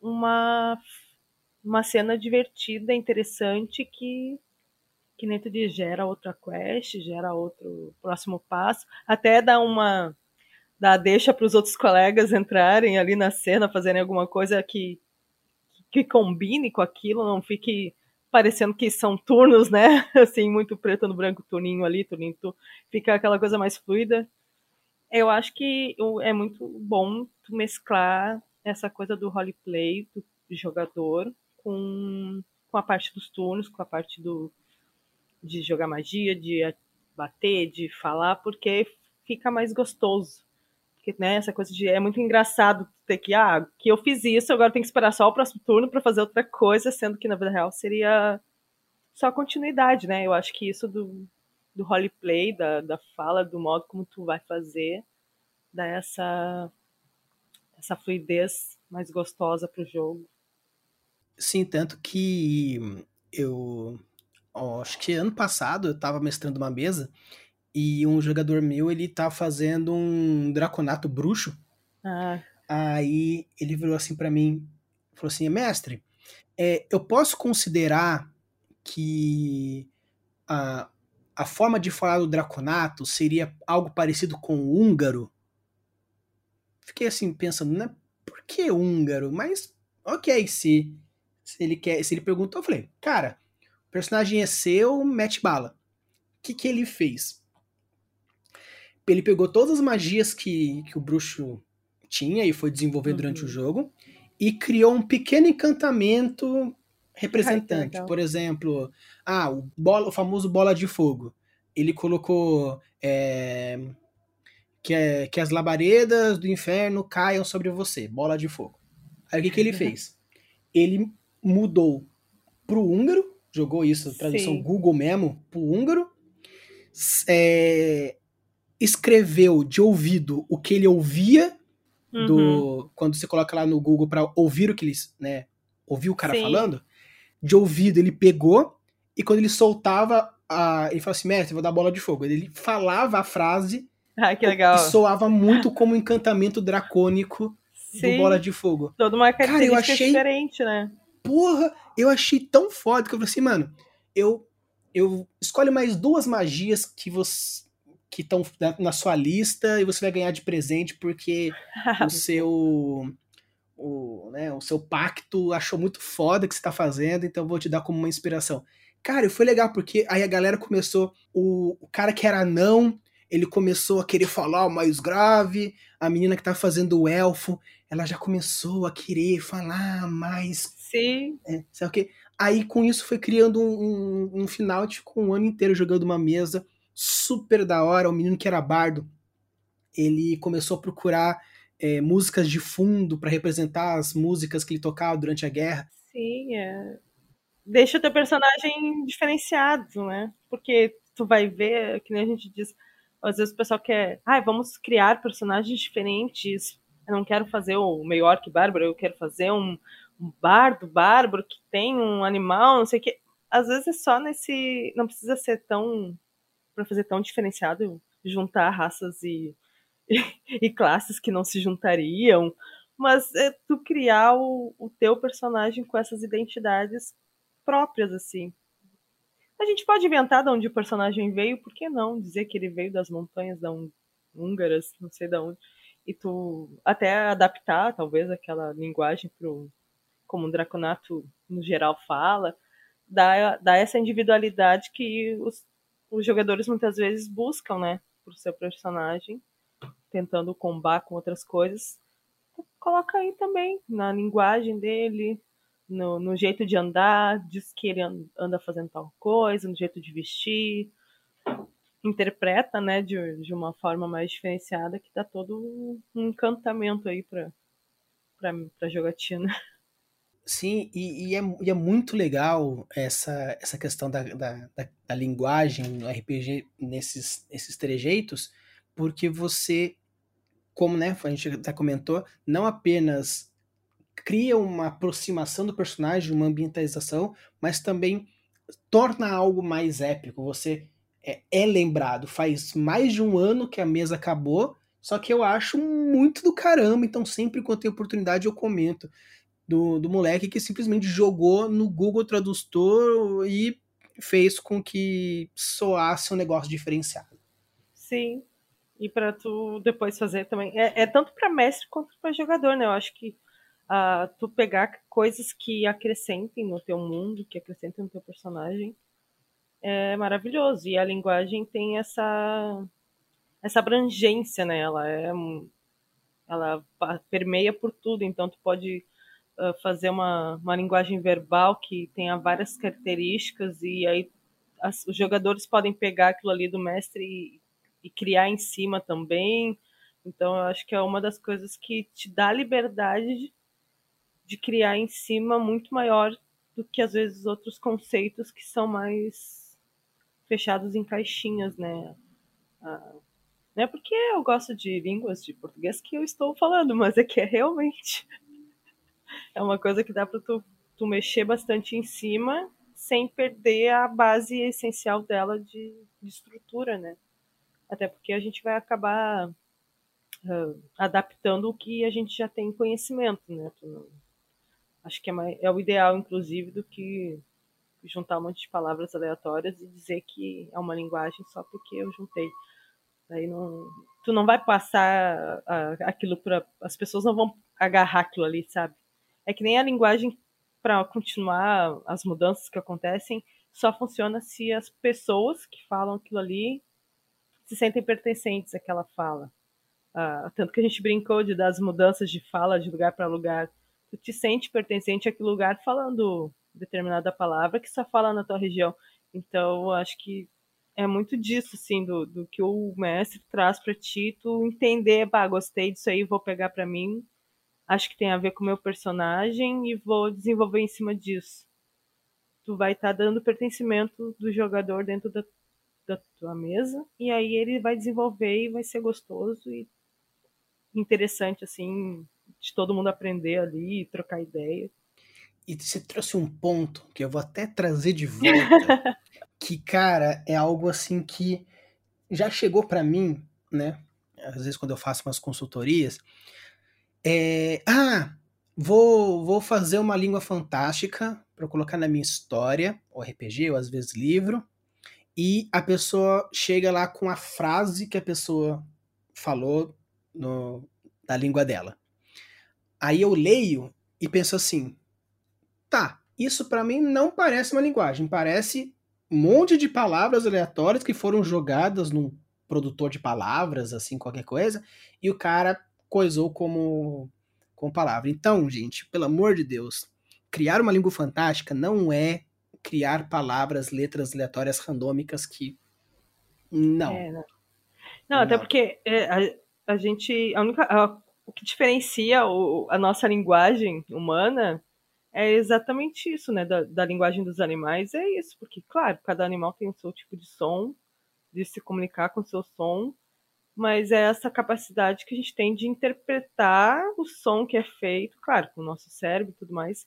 uma uma cena divertida, interessante que que nem tu diz, gera outra quest, gera outro próximo passo, até dá uma dá deixa para os outros colegas entrarem ali na cena, fazerem alguma coisa que que combine com aquilo, não fique parecendo que são turnos, né? Assim, muito preto no branco, turninho ali, turninho tu, fica aquela coisa mais fluida. Eu acho que é muito bom tu mesclar essa coisa do roleplay do jogador com, com a parte dos turnos, com a parte do, de jogar magia, de bater, de falar, porque fica mais gostoso. Porque, né, essa coisa de é muito engraçado ter que, ah, que eu fiz isso, agora tem que esperar só o próximo turno para fazer outra coisa, sendo que na vida real seria só continuidade, né? Eu acho que isso do, do roleplay, da, da fala, do modo como tu vai fazer, dá essa, essa fluidez mais gostosa pro jogo. Sim, tanto que eu ó, acho que ano passado eu tava mestrando uma mesa e um jogador meu, ele tá fazendo um draconato bruxo. Ah. Aí ele virou assim para mim, falou assim, mestre, é, eu posso considerar que a, a forma de falar do draconato seria algo parecido com o húngaro? Fiquei assim pensando, né? Por que húngaro? Mas, ok, se, se ele quer, se ele perguntou, eu falei, cara, o personagem é seu, mete bala. O que, que ele fez? Ele pegou todas as magias que, que o bruxo tinha e foi desenvolvendo uhum. durante o jogo e criou um pequeno encantamento representante. Ai, Por exemplo, ah, o, bola, o famoso bola de fogo. Ele colocou é, que, é, que as labaredas do inferno caiam sobre você, bola de fogo. Aí o que, que ele fez? Ele mudou pro húngaro jogou isso, tradução Sim. Google mesmo, pro húngaro. É, escreveu de ouvido o que ele ouvia uhum. do quando você coloca lá no Google para ouvir o que eles, né, ouvir o cara Sim. falando. De ouvido ele pegou e quando ele soltava a, ele falou assim, mestre, vou dar bola de fogo. Ele falava a frase. Ah, que legal. E soava muito como um encantamento dracônico Sim. do bola de fogo. Toda uma característica cara, eu achei, diferente, né? porra, eu achei tão foda que eu falei assim, mano, eu, eu escolhe mais duas magias que você que estão na, na, sua lista e você vai ganhar de presente porque o seu o, né, o seu pacto achou muito foda que você tá fazendo, então eu vou te dar como uma inspiração. Cara, foi legal porque aí a galera começou, o, o cara que era não, ele começou a querer falar o mais grave, a menina que tá fazendo o elfo, ela já começou a querer falar mais Sim. É, sabe o quê? Aí com isso foi criando um, um, um final, tipo, um ano inteiro jogando uma mesa super da hora. O menino que era bardo, ele começou a procurar é, músicas de fundo para representar as músicas que ele tocava durante a guerra. Sim, é. Deixa o teu personagem diferenciado, né? Porque tu vai ver, que nem a gente diz, às vezes o pessoal quer, ah, vamos criar personagens diferentes. Eu não quero fazer o meio orc bárbaro, eu quero fazer um, um bardo bárbaro que tem um animal, não sei o que. Às vezes é só nesse. Não precisa ser tão. para fazer tão diferenciado. juntar raças e, e, e classes que não se juntariam, mas é tu criar o, o teu personagem com essas identidades próprias, assim. A gente pode inventar de onde o personagem veio, por que não? Dizer que ele veio das montanhas da húngaras, não sei de onde. E tu até adaptar, talvez, aquela linguagem pro, como o Draconato no geral fala, dá, dá essa individualidade que os, os jogadores muitas vezes buscam, né? Pro seu personagem, tentando combar com outras coisas. Coloca aí também, na linguagem dele, no, no jeito de andar, diz que ele anda fazendo tal coisa, no jeito de vestir, interpreta, né, de, de uma forma mais diferenciada que dá todo um encantamento aí para para jogatina. Sim, e, e, é, e, é, muito legal essa, essa questão da, da, da, da linguagem no RPG nesses, nesses trejeitos, porque você, como né, a gente até comentou, não apenas cria uma aproximação do personagem, uma ambientalização, mas também torna algo mais épico. Você é, é lembrado. Faz mais de um ano que a mesa acabou, só que eu acho muito do caramba, então sempre quando tem oportunidade eu comento do, do moleque que simplesmente jogou no Google Tradutor e fez com que soasse um negócio diferenciado. Sim. E para tu depois fazer também. É, é tanto para mestre quanto para jogador, né? Eu acho que uh, tu pegar coisas que acrescentem no teu mundo, que acrescentem no teu personagem, é maravilhoso. E a linguagem tem essa essa abrangência, né? Ela é ela permeia por tudo, então tu pode fazer uma, uma linguagem verbal que tenha várias características e aí as, os jogadores podem pegar aquilo ali do mestre e, e, criar em cima também. Então eu acho que é uma das coisas que te dá liberdade de, de criar em cima muito maior do que às vezes outros conceitos que são mais fechados em caixinhas, né? Ah, não é porque eu gosto de línguas de português que eu estou falando, mas é que é realmente é uma coisa que dá para tu, tu mexer bastante em cima sem perder a base essencial dela de, de estrutura, né? Até porque a gente vai acabar uh, adaptando o que a gente já tem conhecimento, né? Acho que é, mais, é o ideal, inclusive, do que juntar um monte de palavras aleatórias e dizer que é uma linguagem só porque eu juntei. Aí não, tu não vai passar uh, aquilo para as pessoas não vão agarrar aquilo ali, sabe? É que nem a linguagem para continuar as mudanças que acontecem só funciona se as pessoas que falam aquilo ali se sentem pertencentes àquela fala. Ah, tanto que a gente brincou de das mudanças de fala de lugar para lugar. Tu te sente pertencente àquele lugar falando determinada palavra que só fala na tua região. Então, acho que é muito disso, assim, do, do que o mestre traz para ti, tu entender, bah, gostei disso aí, vou pegar para mim acho que tem a ver com o meu personagem e vou desenvolver em cima disso. Tu vai estar tá dando pertencimento do jogador dentro da, da tua mesa e aí ele vai desenvolver e vai ser gostoso e interessante, assim, de todo mundo aprender ali, trocar ideia. E você trouxe um ponto que eu vou até trazer de volta, que, cara, é algo assim que já chegou para mim, né? Às vezes quando eu faço umas consultorias, é, ah, vou, vou fazer uma língua fantástica para colocar na minha história, ou RPG, ou às vezes livro, e a pessoa chega lá com a frase que a pessoa falou no, na língua dela. Aí eu leio e penso assim: tá, isso para mim não parece uma linguagem, parece um monte de palavras aleatórias que foram jogadas num produtor de palavras, assim, qualquer coisa, e o cara coisou como, como palavra. Então, gente, pelo amor de Deus, criar uma língua fantástica não é criar palavras, letras aleatórias randômicas que. Não. É, não. não. até porque é, a, a, gente. A única, a, o que diferencia o, a nossa linguagem humana é exatamente isso, né? Da, da, linguagem dos animais é isso, porque, claro, cada animal tem o seu tipo de som, de se comunicar com o seu som, mas é essa capacidade que a gente tem de interpretar o som que é feito, claro, com o nosso cérebro e tudo mais.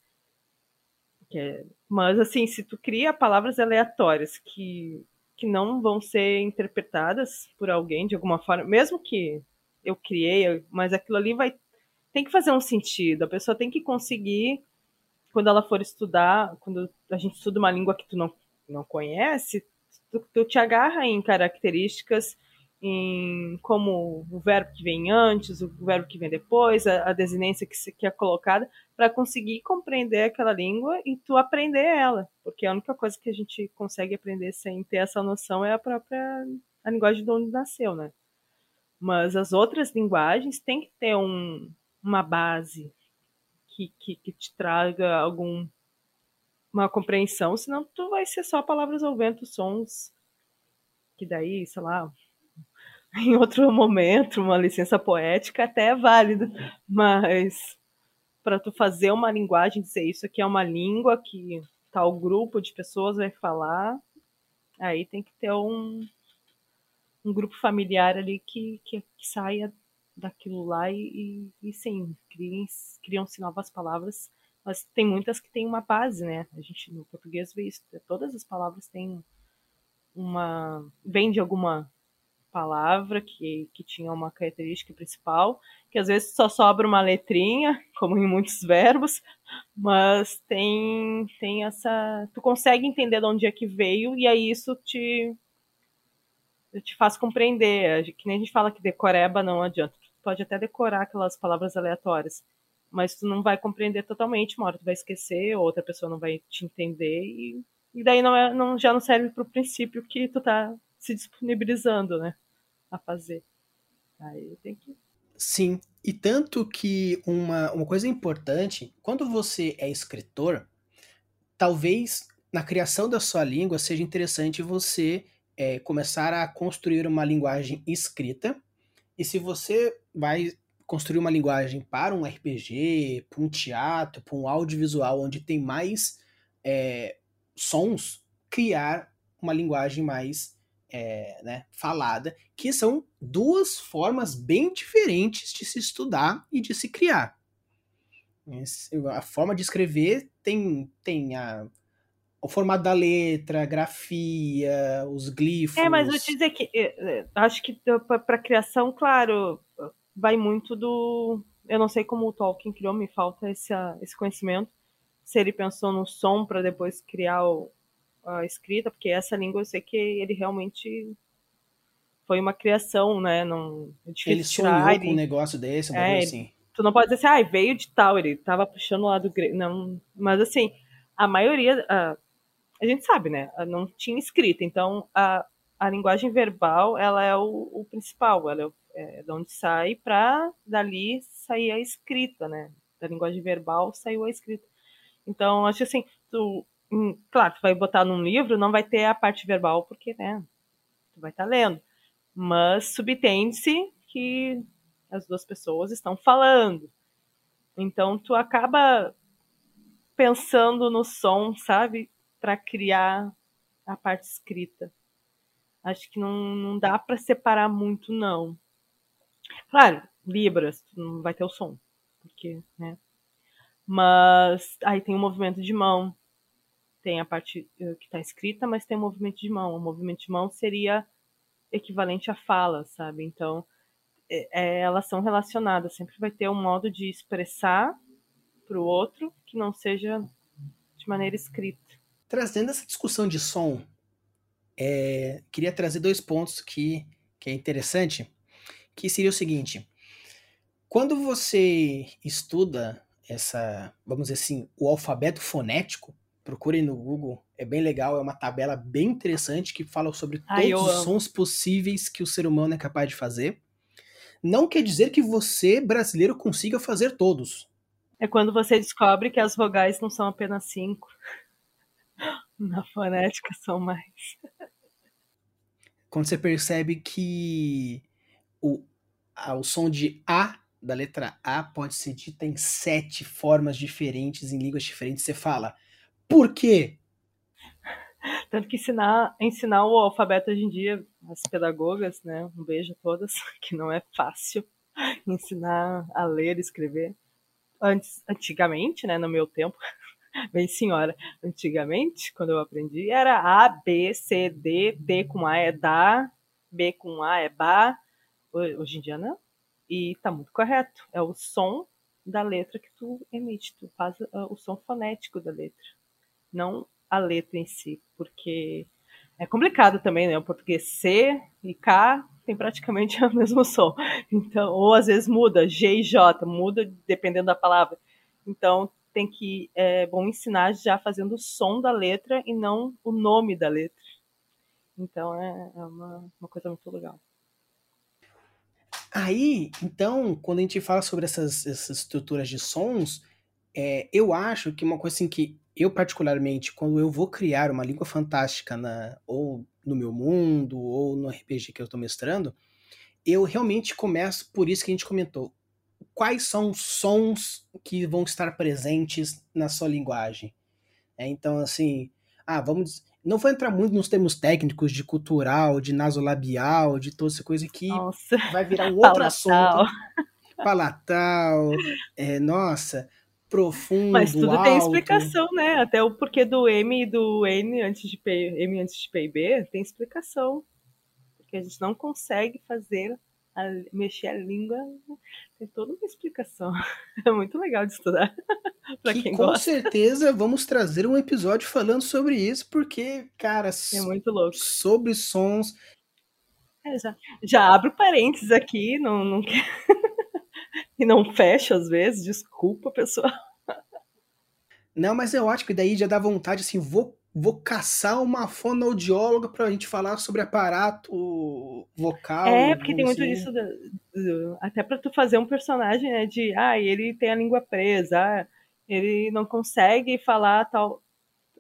É, mas assim, se tu cria palavras aleatórias que, que não vão ser interpretadas por alguém de alguma forma, mesmo que eu criei, mas aquilo ali vai tem que fazer um sentido. A pessoa tem que conseguir quando ela for estudar, quando a gente estuda uma língua que tu não, não conhece, tu, tu te agarra em características em como o verbo que vem antes, o verbo que vem depois, a, a desinência que, se, que é colocada, para conseguir compreender aquela língua e tu aprender ela. Porque a única coisa que a gente consegue aprender sem ter essa noção é a própria a linguagem de onde nasceu, né? Mas as outras linguagens têm que ter um, uma base que, que, que te traga algum uma compreensão, senão tu vai ser só palavras ao vento, sons que daí, sei lá, em outro momento, uma licença poética até é válida, mas para tu fazer uma linguagem, dizer isso aqui é uma língua que tal grupo de pessoas vai falar, aí tem que ter um, um grupo familiar ali que, que, que saia daquilo lá e, e, e sim, criam-se novas palavras, mas tem muitas que têm uma base, né? A gente no português vê isso, todas as palavras têm uma. vem de alguma palavra que, que tinha uma característica principal, que às vezes só sobra uma letrinha, como em muitos verbos, mas tem, tem essa. Tu consegue entender de onde é que veio, e aí isso te, te faz compreender. Que nem a gente fala que decoreba não adianta. Tu pode até decorar aquelas palavras aleatórias, mas tu não vai compreender totalmente, uma hora tu vai esquecer, ou outra pessoa não vai te entender, e, e daí não é, não, já não serve para o princípio que tu tá se disponibilizando, né, a fazer. Aí tem que Sim, e tanto que uma, uma coisa importante, quando você é escritor, talvez na criação da sua língua seja interessante você é, começar a construir uma linguagem escrita. E se você vai construir uma linguagem para um RPG, para um teatro, para um audiovisual onde tem mais é, sons, criar uma linguagem mais é, né, falada, que são duas formas bem diferentes de se estudar e de se criar. A forma de escrever tem, tem a, o formato da letra, a grafia, os glifos. É, mas vou te dizer que é, é, acho que para criação, claro, vai muito do. Eu não sei como o Tolkien criou, me falta esse, esse conhecimento. Se ele pensou no som para depois criar o, a escrita, porque essa língua eu sei que ele realmente foi uma criação, né? Não, é ele sonhou ele... com um negócio desse, um é, assim. Tu não pode dizer assim, ah, veio de tal, ele tava puxando lá do grego. Não, mas assim, a maioria, a, a gente sabe, né? Não tinha escrita, então a, a linguagem verbal, ela é o, o principal, ela é, é de onde sai para dali sair a escrita, né? Da linguagem verbal saiu a escrita. Então, acho assim, tu claro, tu vai botar num livro, não vai ter a parte verbal, porque, né, tu vai estar tá lendo. Mas subtende-se que as duas pessoas estão falando. Então, tu acaba pensando no som, sabe? Para criar a parte escrita. Acho que não, não dá para separar muito, não. Claro, Libras, não vai ter o som, porque, né? Mas aí tem o movimento de mão, tem a parte eh, que está escrita, mas tem o movimento de mão. O movimento de mão seria equivalente à fala, sabe? Então, é, é, elas são relacionadas. Sempre vai ter um modo de expressar para o outro que não seja de maneira escrita. Trazendo essa discussão de som, é, queria trazer dois pontos que, que é interessante, que seria o seguinte. Quando você estuda essa, vamos dizer assim, o alfabeto fonético, procurem no Google, é bem legal, é uma tabela bem interessante que fala sobre Ai, todos os sons possíveis que o ser humano é capaz de fazer. Não quer dizer que você, brasileiro, consiga fazer todos. É quando você descobre que as vogais não são apenas cinco. Na fonética são mais. Quando você percebe que o, a, o som de A da letra A pode ser dito em sete formas diferentes, em línguas diferentes, você fala por quê? Tanto que ensinar, ensinar o alfabeto hoje em dia, as pedagogas, né? Um beijo a todas, que não é fácil ensinar a ler e escrever. Antes, antigamente, né, no meu tempo, Bem, senhora, antigamente, quando eu aprendi, era A, B, C, D, D com A é da, B com A é ba. Hoje em dia não. E tá muito correto. É o som da letra que tu emite, tu faz uh, o som fonético da letra, não a letra em si, porque é complicado também, né? O português C e K tem praticamente o mesmo som. Então, ou às vezes muda, G e J, muda dependendo da palavra. Então, tem que é bom ensinar já fazendo o som da letra e não o nome da letra. Então é, é uma, uma coisa muito legal. Aí, então, quando a gente fala sobre essas, essas estruturas de sons, é, eu acho que uma coisa assim que eu particularmente, quando eu vou criar uma língua fantástica na, ou no meu mundo, ou no RPG que eu estou mestrando, eu realmente começo por isso que a gente comentou quais são os sons que vão estar presentes na sua linguagem. É, então, assim, ah, vamos. Não vou entrar muito nos termos técnicos de cultural, de nasolabial, de toda essa coisa que nossa. vai virar um outro assunto. Palatal. É, nossa, profundo. Mas tudo alto. tem explicação, né? Até o porquê do M e do N antes de P, M antes de P e B tem explicação. Porque a gente não consegue fazer a, mexer a língua tem toda uma explicação. É muito legal de estudar. pra que, quem com gosta. certeza vamos trazer um episódio falando sobre isso, porque, cara, é muito louco. Sobre sons. É, já, já abro parênteses aqui, não, não e não fecha às vezes, desculpa, pessoal. Não, mas é ótimo, e daí já dá vontade, assim, vou vou caçar uma fonoaudióloga para a gente falar sobre aparato vocal. É, porque tem muito disso, do, até para tu fazer um personagem, né, de, ah, ele tem a língua presa, ah, ele não consegue falar tal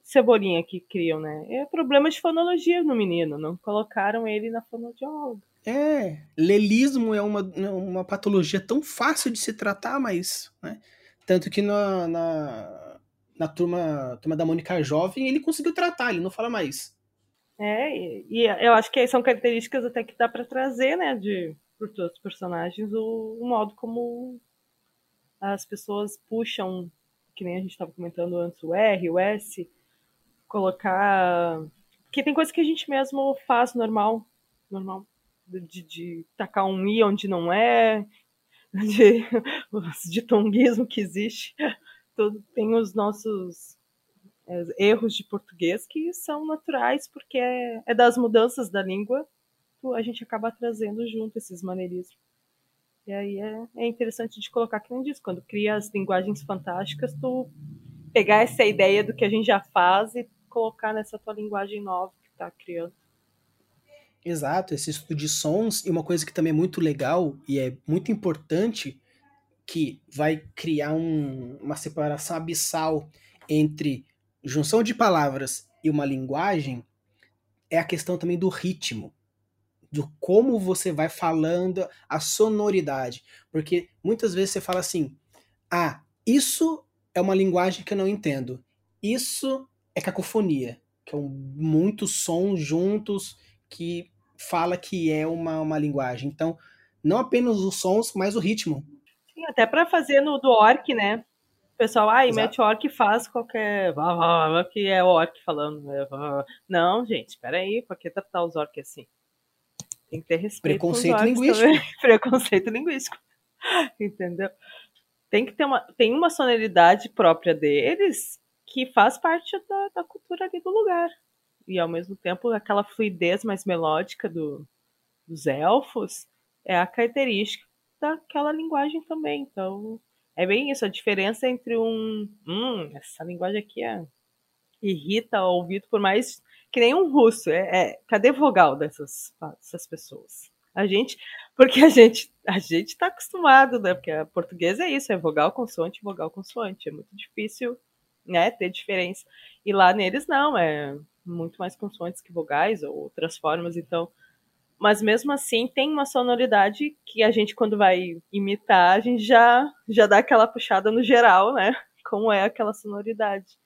cebolinha que criam, né? É problema de fonologia no menino, não colocaram ele na fonoaudióloga. É, lelismo é uma, uma patologia tão fácil de se tratar, mas, né? Tanto que na, na na turma, turma da Mônica Jovem, ele conseguiu tratar, ele não fala mais. É, e, e eu acho que são características até que dá para trazer, né, de por todos os personagens, o, o, modo como as pessoas puxam, que nem a gente estava comentando antes, o R, o S, colocar. Porque tem coisa que a gente mesmo faz normal, normal, de, de tacar um I onde não é, de, de tonguismo que existe todo, tem os nossos é, erros de português que são naturais, porque é, é, das mudanças da língua, a gente acaba trazendo junto esses maneirismos. E aí é, é interessante de colocar que nem diz, quando cria as linguagens fantásticas, tu pegar essa ideia do que a gente já faz e colocar nessa tua linguagem nova que está criando. Exato, esse estudo de sons, e uma coisa que também é muito legal e é muito importante que vai criar um, uma separação abissal entre junção de palavras e uma linguagem é a questão também do ritmo, do como você vai falando, a sonoridade. Porque muitas vezes você fala assim: ah, isso é uma linguagem que eu não entendo. Isso é cacofonia, que é um, muitos sons juntos que fala que é uma, uma linguagem. Então, não apenas os sons, mas o ritmo. Sim, até para fazer no do orc, né? O pessoal, ah, e mete orc e faz qualquer. que é orc falando. Né? Não, gente, espera aí, por que tratar os orcs assim? Tem que ter respeito. Preconceito linguístico. Preconceito linguístico. Entendeu? Tem que ter uma. Tem uma sonoridade própria deles que faz parte da, da cultura ali do lugar. E ao mesmo tempo aquela fluidez mais melódica do, dos elfos é a característica daquela linguagem também. Então, é bem isso, a diferença entre um. Hum, essa linguagem aqui é, irrita o ouvido, por mais que nem um russo. É, é, cadê vogal dessas, dessas pessoas? A gente, porque a gente, a gente tá acostumado, né? Porque a português é isso, é vogal, consoante, vogal, consoante. É muito difícil, né, ter diferença. E lá neles não, é muito mais consoantes que vogais ou outras formas, então mas mesmo assim tem uma sonoridade que a gente quando vai imitar, a gente já já dá aquela puxada no geral, né? Como é aquela sonoridade.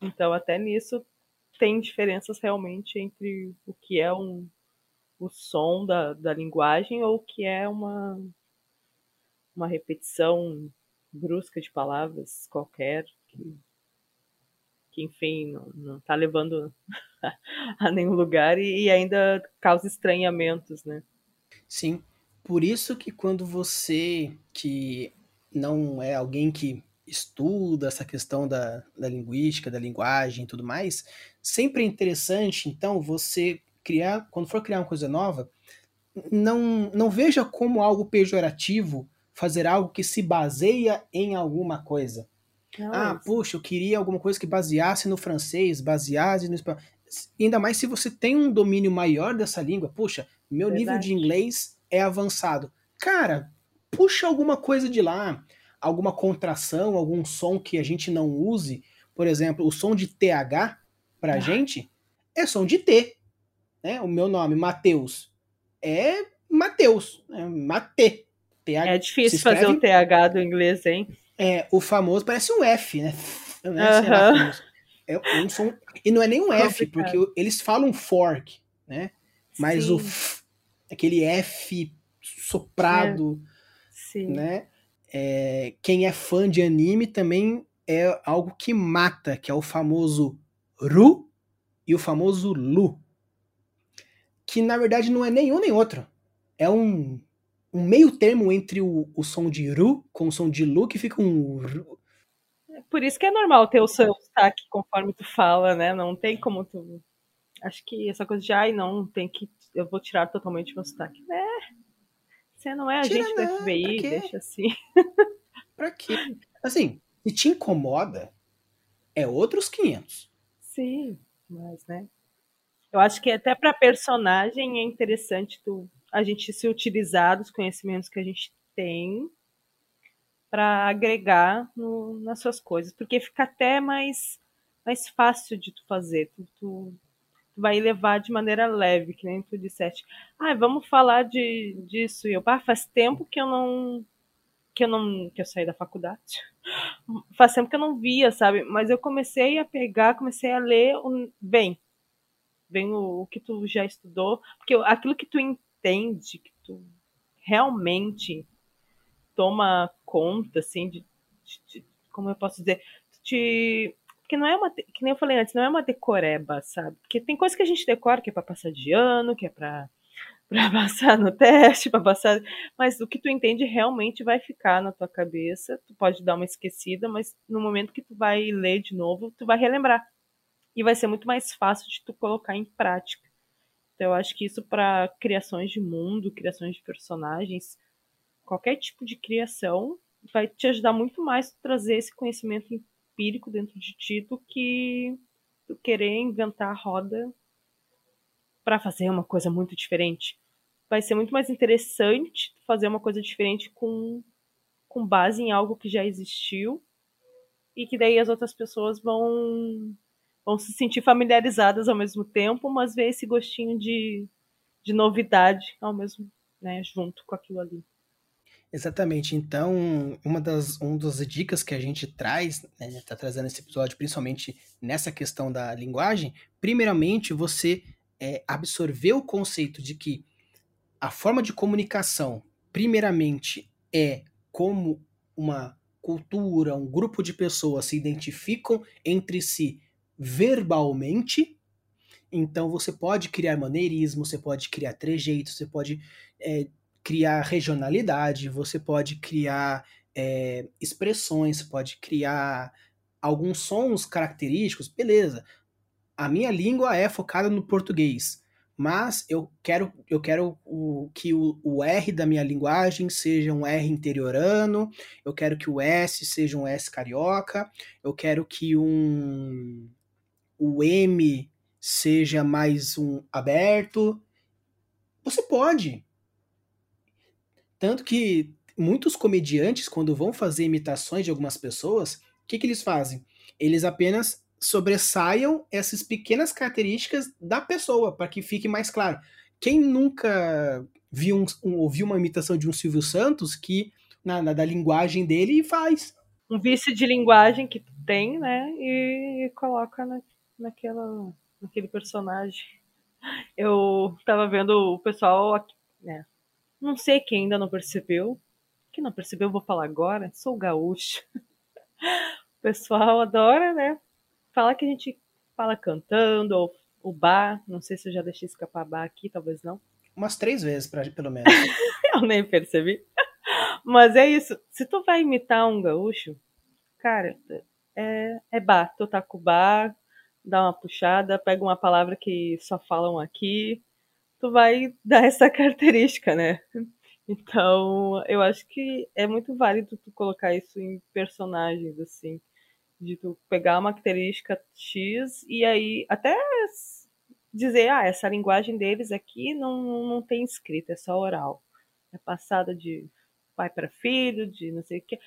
Então até nisso tem diferenças realmente entre o que é um o som da, da linguagem ou o que é uma uma repetição brusca de palavras qualquer que que enfim, não, não tá levando a nenhum lugar e, e ainda causa estranhamentos, né? Sim, por isso que quando você que não é alguém que estuda essa questão da, da linguística, da linguagem e tudo mais, sempre é interessante, então, você criar, quando for criar uma coisa nova, não, não veja como algo pejorativo fazer algo que se baseia em alguma coisa. Não, ah, puxa, eu queria alguma coisa que baseasse no francês, baseasse no espanhol. Ainda mais se você tem um domínio maior dessa língua. Puxa, meu Verdade. nível de inglês é avançado. Cara, puxa alguma coisa de lá, alguma contração, algum som que a gente não use. Por exemplo, o som de TH pra ah. gente é som de T. Né? O meu nome, Mateus, é Mateus, é Mate. TH, é difícil fazer o TH do inglês, hein? É, o famoso parece um F, né? Né? É um som. E não é nem um F, porque eles falam fork, né? Mas Sim. o f, aquele F soprado, é. né? É, quem é fã de anime também é algo que mata, que é o famoso Ru e o famoso Lu. Que na verdade não é nenhum nem outro. É um, um meio termo entre o, o som de Ru com o som de Lu, que fica um por isso que é normal ter o seu sotaque conforme tu fala, né? Não tem como tu. Acho que essa coisa de ai, não, tem que. Eu vou tirar totalmente meu sotaque. É. Você não é agente Tira, do FBI, deixa assim. pra quê? Assim, se te incomoda, é outros 500. Sim, mas, né? Eu acho que até para personagem é interessante tu, a gente se utilizar dos conhecimentos que a gente tem para agregar no, nas suas coisas, porque fica até mais, mais fácil de tu fazer. Tu, tu, tu, vai levar de maneira leve, que nem tu disseste. Ah, vamos falar de, disso. E eu, ah, faz tempo que eu não que eu não que eu saí da faculdade. Faz tempo que eu não via, sabe? Mas eu comecei a pegar, comecei a ler bem, bem o, o que tu já estudou, porque aquilo que tu entende, que tu realmente toma conta, assim, de, de, de como eu posso dizer, de que não é uma, que nem eu falei antes, não é uma decoreba, sabe? Porque tem coisa que a gente decora que é para passar de ano, que é para para passar no teste, para passar, mas o que tu entende realmente vai ficar na tua cabeça. Tu pode dar uma esquecida, mas no momento que tu vai ler de novo, tu vai relembrar. E vai ser muito mais fácil de tu colocar em prática. Eu acho que isso para criações de mundo, criações de personagens, qualquer tipo de criação vai te ajudar muito mais a trazer esse conhecimento empírico dentro de ti do que tu querer inventar a roda para fazer uma coisa muito diferente. Vai ser muito mais interessante fazer uma coisa diferente com, com base em algo que já existiu e que daí as outras pessoas vão vão se sentir familiarizadas ao mesmo tempo, mas ver esse gostinho de, de novidade ao mesmo, né, junto com aquilo ali. Exatamente. Então, uma das, uma das dicas que a gente traz, né, tá trazendo esse episódio, principalmente nessa questão da linguagem, primeiramente você é, absorver o conceito de que a forma de comunicação, primeiramente, é como uma cultura, um grupo de pessoas se identificam entre si verbalmente. Então, você pode criar maneirismo, você pode criar trejeitos, você pode é, criar regionalidade, você pode criar é, expressões, pode criar alguns sons característicos, beleza. A minha língua é focada no português, mas eu quero, eu quero o, que o, o, R da minha linguagem seja um R interiorano, eu quero que o S seja um S carioca, eu quero que um, o M seja mais um aberto. Você pode, tanto que muitos comediantes, quando vão fazer imitações de algumas pessoas, o que, que eles fazem? Eles apenas sobressaiam essas pequenas características da pessoa, para que fique mais claro. Quem nunca viu um, um, ouviu uma imitação de um Silvio Santos que, na, na, da linguagem dele, faz? Um vício de linguagem que tem, né? E, coloca na, naquela, naquele personagem. Eu tava vendo o pessoal aqui, né, não sei quem ainda não percebeu. Quem não percebeu, eu vou falar agora. Sou gaúcho. O pessoal adora, né? fala que a gente fala cantando, ou o bar, não sei se eu já deixei escapar bar aqui, talvez não. Umas três vezes, pra, pelo menos. eu nem percebi. Mas é isso. Se tu vai imitar um gaúcho, cara, é, é bar. Tu tá com o bar, dá uma puxada, pega uma palavra que só falam aqui, tu vai dar essa característica, né? Então, eu acho que é muito válido tu colocar isso em personagens, assim. De tu pegar uma característica X e aí até dizer, ah, essa linguagem deles aqui não, não tem escrita, é só oral. É passada de pai para filho, de não sei o que.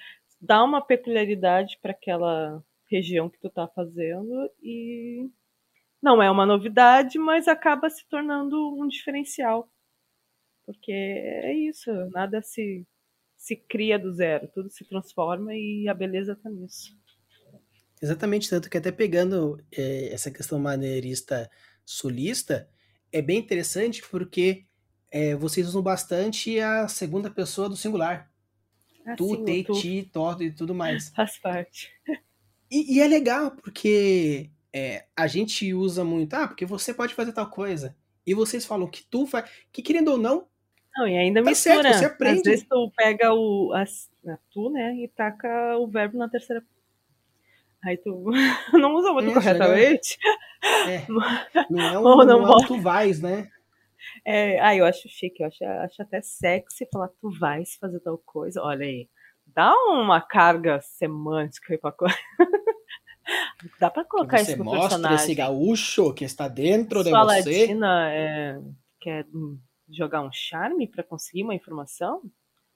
Dá uma peculiaridade para aquela região que tu tá fazendo e não é uma novidade, mas acaba se tornando um diferencial. Porque é isso, nada se, se cria do zero, tudo se transforma e a beleza está nisso. Exatamente, tanto que até pegando é, essa questão maneirista sulista, é bem interessante porque é, vocês usam bastante a segunda pessoa do singular. Ah, tu, sim, te, tu. ti, todo e tudo mais. Faz parte. E, e é legal, porque é, a gente usa muito, ah, porque você pode fazer tal coisa. E vocês falam que tu faz. Que querendo ou não. Não, e ainda tá mistura. Certo, você aprende. Às vezes tu pega o. As, tu, né? E taca o verbo na terceira. Aí tu não usa muito é, corretamente. É. Não é um, não é um tu vais, né? É, ah, eu acho chique, eu acho, acho até sexy falar tu vais fazer tal coisa. Olha aí, dá uma carga semântica aí pra coisa. Dá pra colocar isso no mostra personagem. esse gaúcho que está dentro de Sua você. Latina é, quer jogar um charme para conseguir uma informação?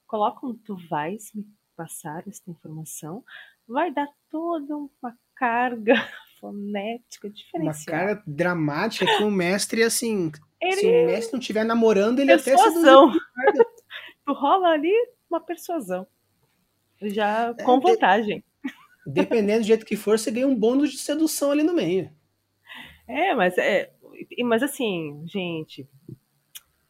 Coloca um tu vais me passar esta informação. Vai dar toda uma carga fonética diferencial. Uma carga dramática que o mestre, assim, ele... se o mestre não estiver namorando, ele persuasão. até se Tu rola ali uma persuasão. Já é, com vantagem. Dependendo do jeito que for, você ganha um bônus de sedução ali no meio. É, mas é. Mas assim, gente,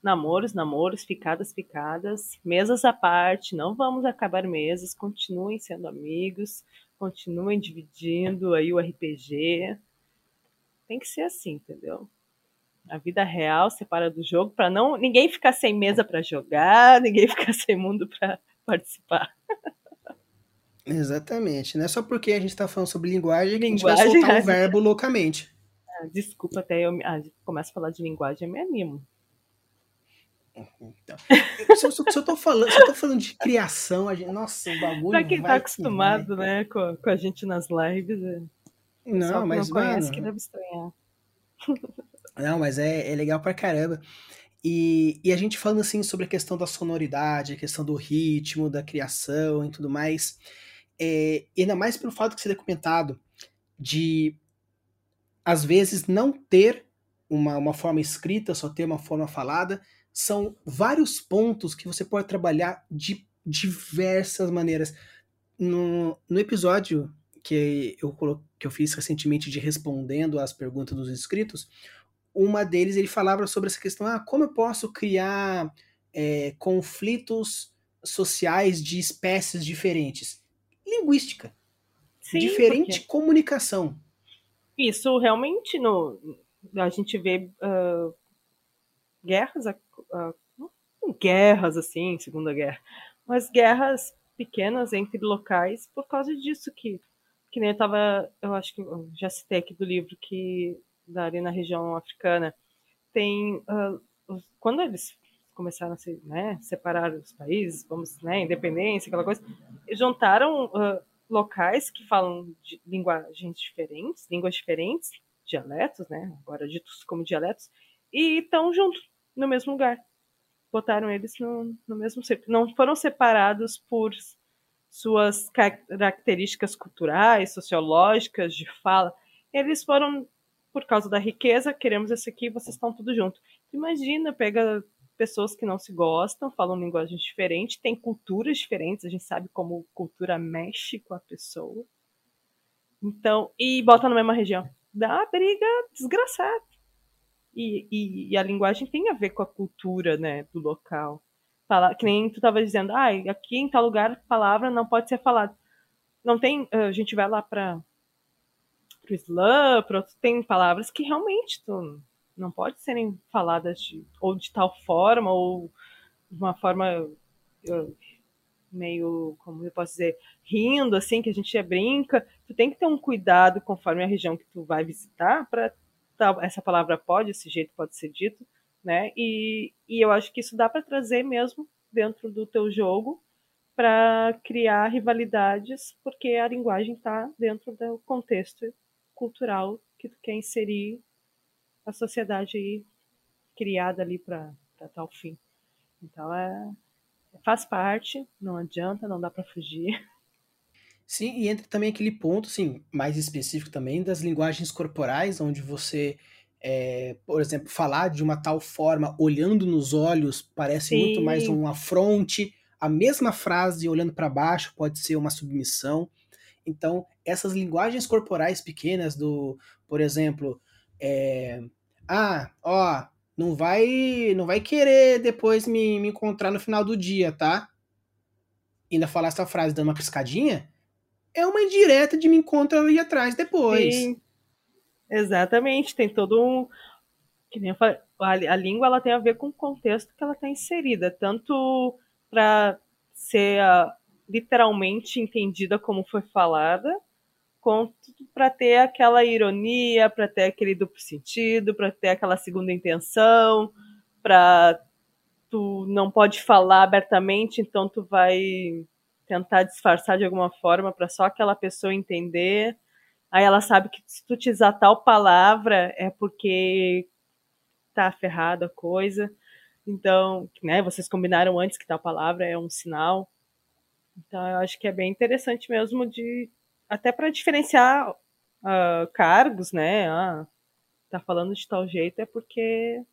namoros, namoros, ficadas, ficadas, mesas à parte, não vamos acabar mesas, continuem sendo amigos, continuem dividindo aí o RPG. Tem que ser assim, entendeu? A vida real separa do jogo para não ninguém ficar sem mesa para jogar, ninguém ficar sem mundo para participar. Exatamente. Não é só porque a gente está falando sobre linguagem que linguagem, a gente vai soltar o um verbo loucamente. Ah, desculpa, até eu ah, começo a falar de linguagem, eu me animo. Então, se, eu, se, eu tô falando, se eu tô falando de criação, a gente, nossa, o bagulho. Pra quem tá acostumado, né, com, com a gente nas lives, é... não, mas não conhece mano, que deve estranhar. Não, mas é, é legal pra caramba. E, e a gente falando assim sobre a questão da sonoridade, a questão do ritmo, da criação e tudo mais é, ainda mais pelo fato de ser documentado, de às vezes não ter uma, uma forma escrita, só ter uma forma falada, são vários pontos que você pode trabalhar de diversas maneiras. No, no episódio que eu, que eu fiz recentemente de respondendo às perguntas dos inscritos, uma deles ele falava sobre essa questão: ah, como eu posso criar é, conflitos sociais de espécies diferentes? Linguística. Sim, diferente porque... comunicação. Isso realmente no, a gente vê uh, guerras, uh, guerras assim, Segunda Guerra, mas guerras pequenas entre locais por causa disso que que nem eu tava, eu acho que eu já citei aqui do livro que da ali na região africana tem uh, quando eles começaram a se, né, separar os países, vamos, né, independência, aquela coisa, juntaram uh, locais que falam de linguagens diferentes, línguas diferentes, dialetos, né, agora ditos como dialetos, e estão juntos no mesmo lugar. Botaram eles no, no mesmo não foram separados por suas características culturais, sociológicas, de fala. Eles foram por causa da riqueza, queremos esse aqui, vocês estão tudo junto. Imagina, pega pessoas que não se gostam, falam linguagens diferentes, têm culturas diferentes, a gente sabe como cultura mexe com a pessoa. Então, e bota na mesma região. Dá briga desgraçada. E, e, e, a linguagem tem a ver com a cultura, né, do local. Fala, que nem tu estava dizendo, ah, aqui em tal lugar palavra não pode ser falada. Não tem, a gente vai lá para pro Islã, pro, tem palavras que realmente tu, não pode serem faladas de, ou de tal forma, ou de uma forma meio, como eu posso dizer, rindo, assim, que a gente brinca. Tu tem que ter um cuidado conforme a região que tu vai visitar para essa palavra pode, esse jeito pode ser dito, né? E, e eu acho que isso dá para trazer mesmo dentro do teu jogo para criar rivalidades, porque a linguagem está dentro do contexto cultural que tu quer inserir a sociedade criada ali para tal fim. Então é faz parte, não adianta, não dá para fugir. Sim, e entra também aquele ponto, assim, mais específico também das linguagens corporais, onde você, é, por exemplo, falar de uma tal forma, olhando nos olhos, parece Sim. muito mais um afronte. A mesma frase olhando para baixo pode ser uma submissão. Então, essas linguagens corporais pequenas do, por exemplo, é, ah, ó, não vai, não vai querer depois me, me encontrar no final do dia, tá? ainda falar essa frase dando uma piscadinha, é uma indireta de me encontro ali atrás depois. Sim. Exatamente, tem todo um. Que nem eu falei, a, a língua ela tem a ver com o contexto que ela está inserida, tanto para ser uh, literalmente entendida como foi falada, quanto para ter aquela ironia, para ter aquele duplo sentido, para ter aquela segunda intenção, para tu não pode falar abertamente, então tu vai tentar disfarçar de alguma forma para só aquela pessoa entender. Aí ela sabe que se tu utilizar tal palavra é porque tá ferrada a coisa. Então, né, vocês combinaram antes que tal palavra é um sinal. Então, eu acho que é bem interessante mesmo de até para diferenciar uh, cargos, né? Ah, tá falando de tal jeito é porque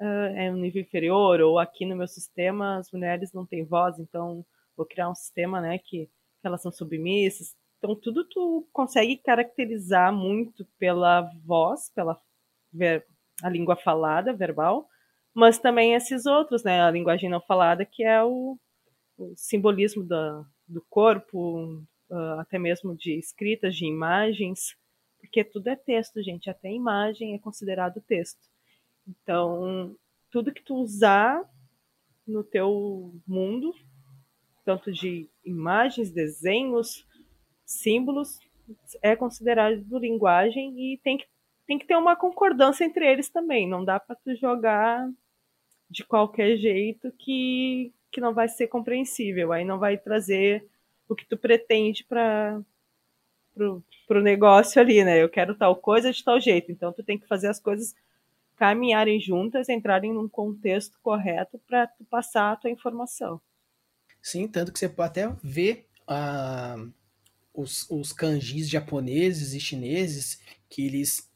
uh, é um nível inferior ou aqui no meu sistema as mulheres não têm voz, então vou criar um sistema, né, que, que elas são submissas. Então, tudo tu consegue caracterizar muito pela voz, pela ver, a língua falada, verbal, mas também esses outros, né, a linguagem não falada, que é o, o simbolismo da, do corpo, uh, até mesmo de escritas, de imagens, porque tudo é texto, gente, até imagem é considerado texto. Então, tudo que tu usar no teu mundo tanto de imagens, desenhos, símbolos, é considerado linguagem e tem que, tem que ter uma concordância entre eles também. Não dá para tu jogar de qualquer jeito que, que não vai ser compreensível. Aí não vai trazer o que tu pretende para pro negócio ali, né? Eu quero tal coisa de tal jeito. Então tu tem que fazer as coisas caminharem juntas, entrarem num contexto correto para tu passar a tua informação. Sim, tanto que você pode até ver uh, os, os kanjis japoneses e chineses que eles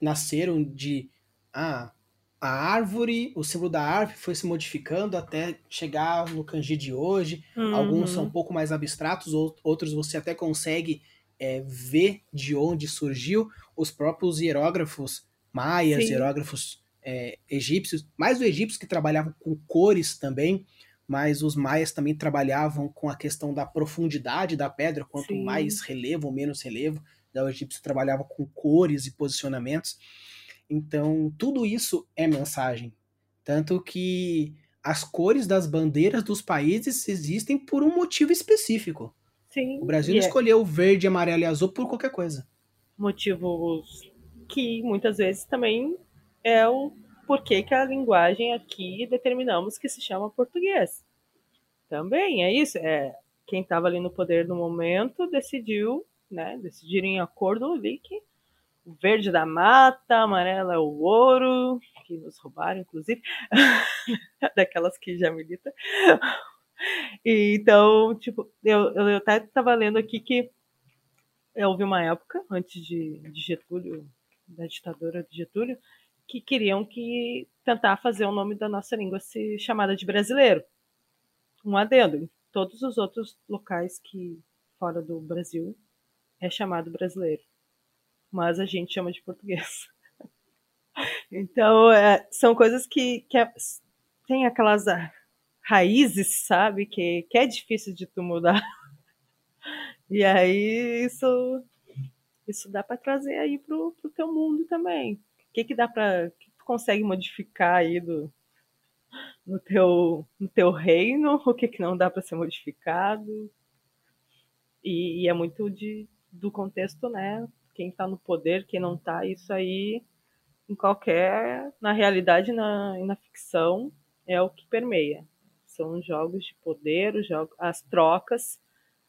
nasceram de ah, a árvore, o símbolo da árvore foi se modificando até chegar no kanji de hoje. Uhum. Alguns são um pouco mais abstratos, outros você até consegue é, ver de onde surgiu. Os próprios hierógrafos maias, Sim. hierógrafos é, egípcios, mais os egípcios que trabalhavam com cores também, mas os maias também trabalhavam com a questão da profundidade da pedra, quanto Sim. mais relevo ou menos relevo. O egípcio trabalhava com cores e posicionamentos. Então, tudo isso é mensagem. Tanto que as cores das bandeiras dos países existem por um motivo específico. Sim. O Brasil não é escolheu verde, amarelo e azul por qualquer coisa. Motivos que muitas vezes também é o por que, que a linguagem aqui determinamos que se chama português. Também é isso. É, quem estava ali no poder no momento decidiu, né, decidiram em acordo ali que o verde da mata, amarelo é o ouro, que nos roubaram, inclusive, daquelas que já militam. E, então, tipo, eu, eu até estava lendo aqui que houve uma época, antes de, de Getúlio, da ditadura de Getúlio, que queriam que tentar fazer o nome da nossa língua se chamada de brasileiro. Um adendo. Todos os outros locais que fora do Brasil é chamado brasileiro, mas a gente chama de português. então é, são coisas que, que é, tem aquelas raízes, sabe, que, que é difícil de tu mudar. E aí isso isso dá para trazer aí pro, pro teu mundo também. O que que dá para que tu consegue modificar aí do no teu no teu reino, o que que não dá para ser modificado? E, e, é muito de do contexto, né? Quem está no poder, quem não está, isso aí em qualquer na realidade na na ficção é o que permeia. São jogos de poder, os jogos, as trocas,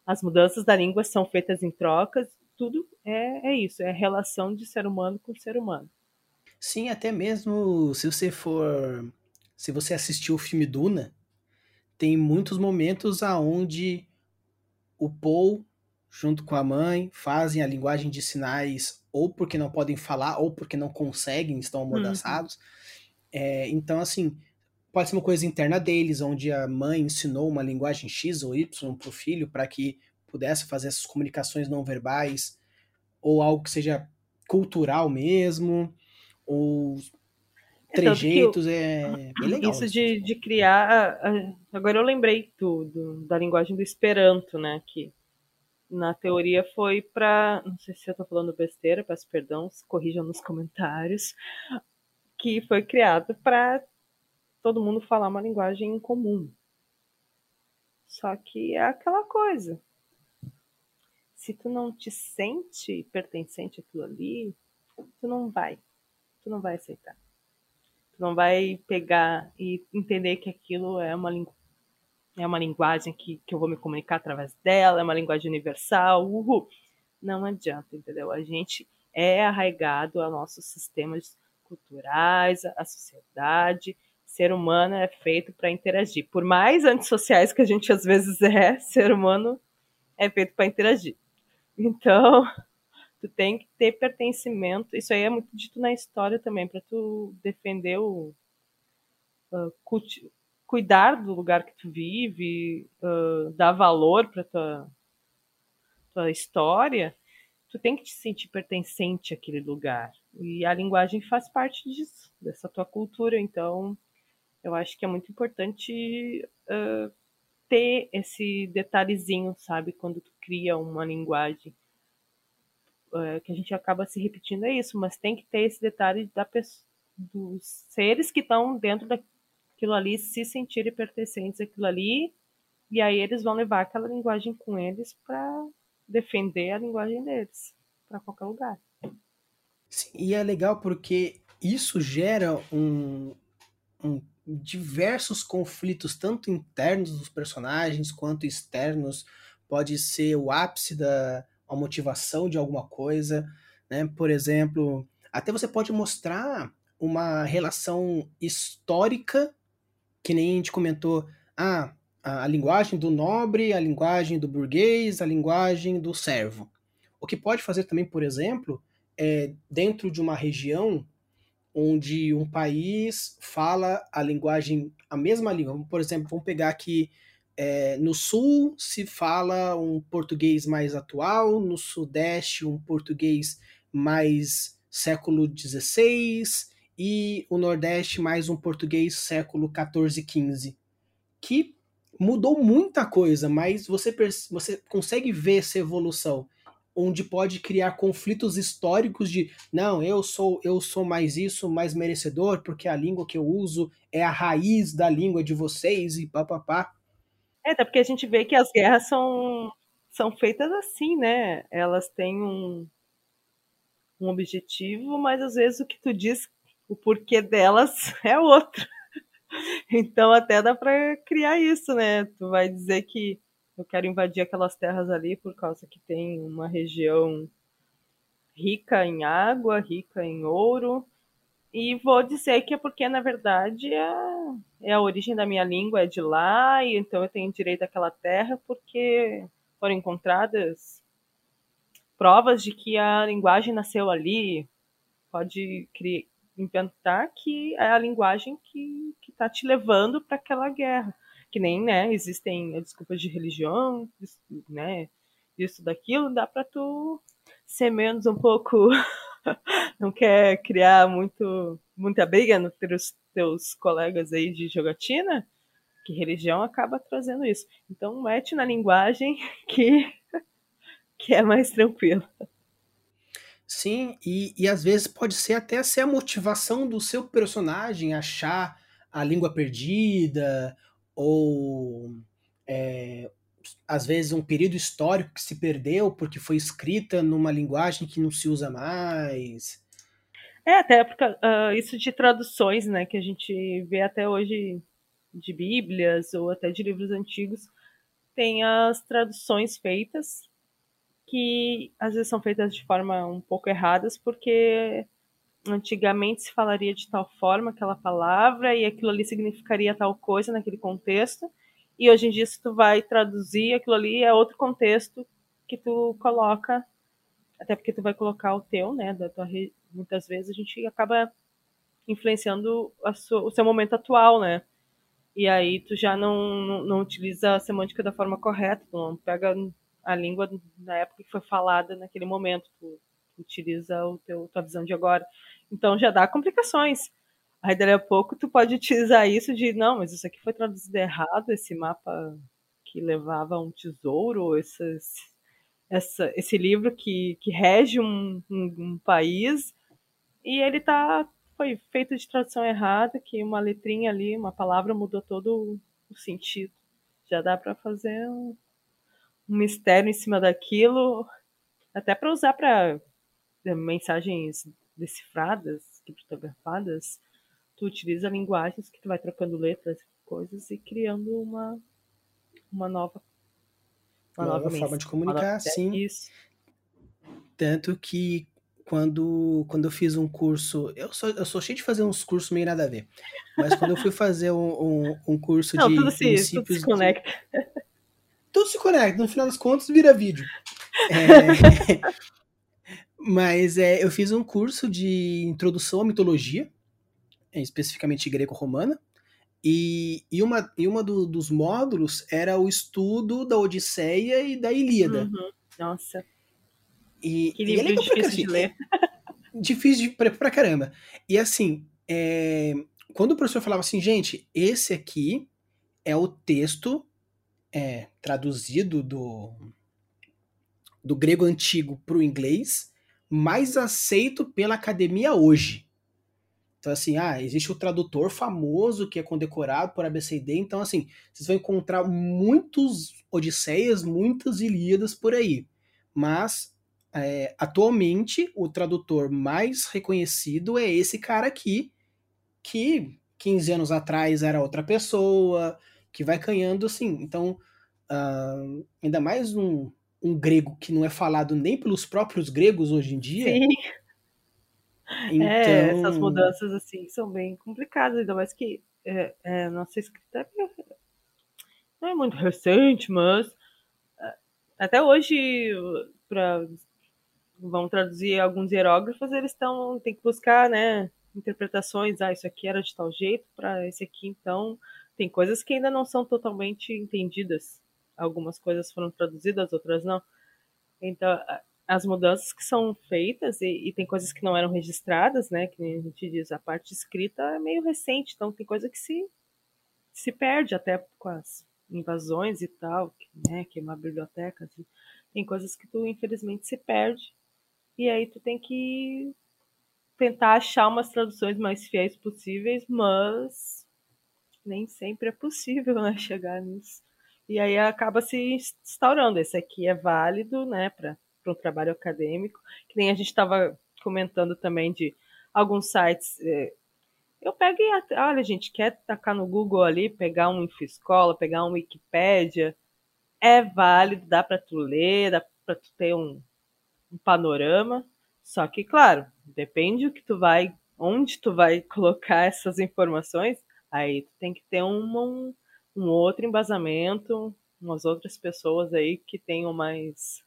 as mudanças da língua são feitas em trocas tudo é, é isso, é a relação de ser humano com ser humano. Sim, até mesmo se você for. Se você assistiu o filme Duna, tem muitos momentos aonde o Paul, junto com a mãe, fazem a linguagem de sinais ou porque não podem falar ou porque não conseguem, estão amordaçados. Uhum. É, então, assim, pode ser uma coisa interna deles, onde a mãe ensinou uma linguagem X ou Y para o filho para que pudesse fazer essas comunicações não verbais, ou algo que seja cultural mesmo, ou é trejeitos, é bem legal. Isso de, de criar. Agora eu lembrei tudo da linguagem do Esperanto, né? Que na teoria foi para. Não sei se eu estou falando besteira, peço perdão, corrijam nos comentários. Que foi criado para todo mundo falar uma linguagem em comum. Só que é aquela coisa se tu não te sente pertencente àquilo ali, tu não vai. Tu não vai aceitar. Tu não vai pegar e entender que aquilo é uma, é uma linguagem que, que eu vou me comunicar através dela, é uma linguagem universal. Uhul. Não adianta, entendeu? A gente é arraigado a nossos sistemas culturais, a sociedade. Ser humano é feito para interagir. Por mais antissociais que a gente às vezes é, ser humano é feito para interagir. Então, tu tem que ter pertencimento. Isso aí é muito dito na história também, para tu defender o. Uh, cuidar do lugar que tu vive, uh, dar valor para tua, tua história, tu tem que te sentir pertencente àquele lugar. E a linguagem faz parte disso, dessa tua cultura. Então, eu acho que é muito importante uh, ter esse detalhezinho, sabe? Quando tu cria uma linguagem. É, que a gente acaba se repetindo é isso, mas tem que ter esse detalhe da dos seres que estão dentro daquilo ali se sentirem pertencentes àquilo ali, e aí eles vão levar aquela linguagem com eles para defender a linguagem deles para qualquer lugar. Sim, e é legal porque isso gera um, um diversos conflitos, tanto internos dos personagens quanto externos. Pode ser o ápice da a motivação de alguma coisa, né? Por exemplo, até você pode mostrar uma relação histórica, que nem a gente comentou, ah, a, a linguagem do nobre, a linguagem do burguês, a linguagem do servo. O que pode fazer também, por exemplo, é dentro de uma região onde um país fala a linguagem, a mesma língua. Por exemplo, vamos pegar aqui é, no sul se fala um português mais atual, no sudeste um português mais século XVI e o nordeste mais um português século XIV, XV, que mudou muita coisa, mas você, você consegue ver essa evolução onde pode criar conflitos históricos de não, eu sou eu sou mais isso, mais merecedor, porque a língua que eu uso é a raiz da língua de vocês e papapá. É, até porque a gente vê que as guerras são, são feitas assim, né? Elas têm um, um objetivo, mas às vezes o que tu diz, o porquê delas é outro. Então até dá para criar isso, né? Tu vai dizer que eu quero invadir aquelas terras ali por causa que tem uma região rica em água, rica em ouro. E vou dizer que é porque, na verdade, é, é a origem da minha língua, é de lá, e então eu tenho direito àquela terra porque foram encontradas provas de que a linguagem nasceu ali. Pode criar, inventar que é a linguagem que está te levando para aquela guerra que nem, né, existem desculpas de religião, né, isso, daquilo, dá para tu ser menos um pouco, não quer criar muito, muita briga entre os teus colegas aí de jogatina, que religião acaba trazendo isso. Então mete na linguagem que, que é mais tranquilo. Sim, e, e às vezes pode ser até ser a motivação do seu personagem achar a língua perdida, ou é, às vezes um período histórico que se perdeu porque foi escrita numa linguagem que não se usa mais. É, até porque uh, isso de traduções, né, que a gente vê até hoje de Bíblias ou até de livros antigos, tem as traduções feitas que às vezes são feitas de forma um pouco erradas, porque antigamente se falaria de tal forma aquela palavra e aquilo ali significaria tal coisa naquele contexto. E hoje em dia, se tu vai traduzir aquilo ali, é outro contexto que tu coloca, até porque tu vai colocar o teu, né? Da tua, muitas vezes a gente acaba influenciando sua, o seu momento atual, né? E aí tu já não, não, não, utiliza a semântica da forma correta, tu não pega a língua na época que foi falada naquele momento, tu, tu utiliza o teu, tua visão de agora. Então já dá complicações. Aí dali a pouco tu pode utilizar isso de, não, mas isso aqui foi traduzido errado, esse mapa que levava um tesouro, esses, essa, esse livro que, que rege um, um, um país, e ele tá foi feito de tradução errada, que uma letrinha ali, uma palavra mudou todo o sentido. Já dá para fazer um, um, mistério em cima daquilo, até para usar para mensagens decifradas, criptografadas, tu utiliza linguagens que tu vai trocando letras, coisas e criando uma uma nova uma nova, nova forma de comunicar, sim. Isso. Tanto que quando, quando eu fiz um curso, eu sou, eu sou cheio de fazer uns cursos meio nada a ver, mas quando eu fui fazer um, um, um curso Não, de tudo se, princípios... Tudo se conecta. De... Tudo se conecta, no final das contas vira vídeo. É... mas é, eu fiz um curso de introdução à mitologia, especificamente greco-romana, e, e uma, e uma do, dos módulos era o estudo da Odisseia e da Ilíada. Uhum. Nossa. E, que livro e é difícil de ler. difícil de, pra, pra caramba. E assim, é, quando o professor falava assim, gente, esse aqui é o texto é, traduzido do, do grego antigo para o inglês, mais aceito pela academia hoje. Então, assim, ah, existe o tradutor famoso que é condecorado por ABCD. Então, assim, vocês vão encontrar muitos Odisseias, muitas Ilíadas por aí. Mas, é, atualmente, o tradutor mais reconhecido é esse cara aqui, que 15 anos atrás era outra pessoa, que vai ganhando, assim. Então, uh, ainda mais um, um grego que não é falado nem pelos próprios gregos hoje em dia. Sim então... É, essas então mudanças assim são bem complicadas, ainda mais que é, é, nossa escrita é, não é muito recente, mas é, até hoje para vão traduzir alguns hierógrafos, eles estão tem que buscar, né, interpretações, ah, isso aqui era de tal jeito para esse aqui, então tem coisas que ainda não são totalmente entendidas. Algumas coisas foram traduzidas, outras não. Então, as mudanças que são feitas e, e, tem coisas que não eram registradas, né? Que a gente diz, a parte escrita é meio recente, então tem coisa que se, se perde até com as invasões e tal, né? Queimar bibliotecas. Tem coisas que tu, infelizmente, se perde. E aí tu tem que tentar achar umas traduções mais fiéis possíveis, mas nem sempre é possível, né? Chegar nisso. E aí acaba se instaurando. Esse aqui é válido, né? Para um trabalho acadêmico, que nem a gente estava comentando também de alguns sites. É, eu pego e, olha, gente, quer tacar no Google ali, pegar um Infoscola, pegar um Wikipédia, é válido, dá para tu ler, dá para tu ter um, um panorama, só que, claro, depende o que tu vai, onde tu vai colocar essas informações, aí tu tem que ter um, um, outro embasamento, umas outras pessoas aí que tenham mais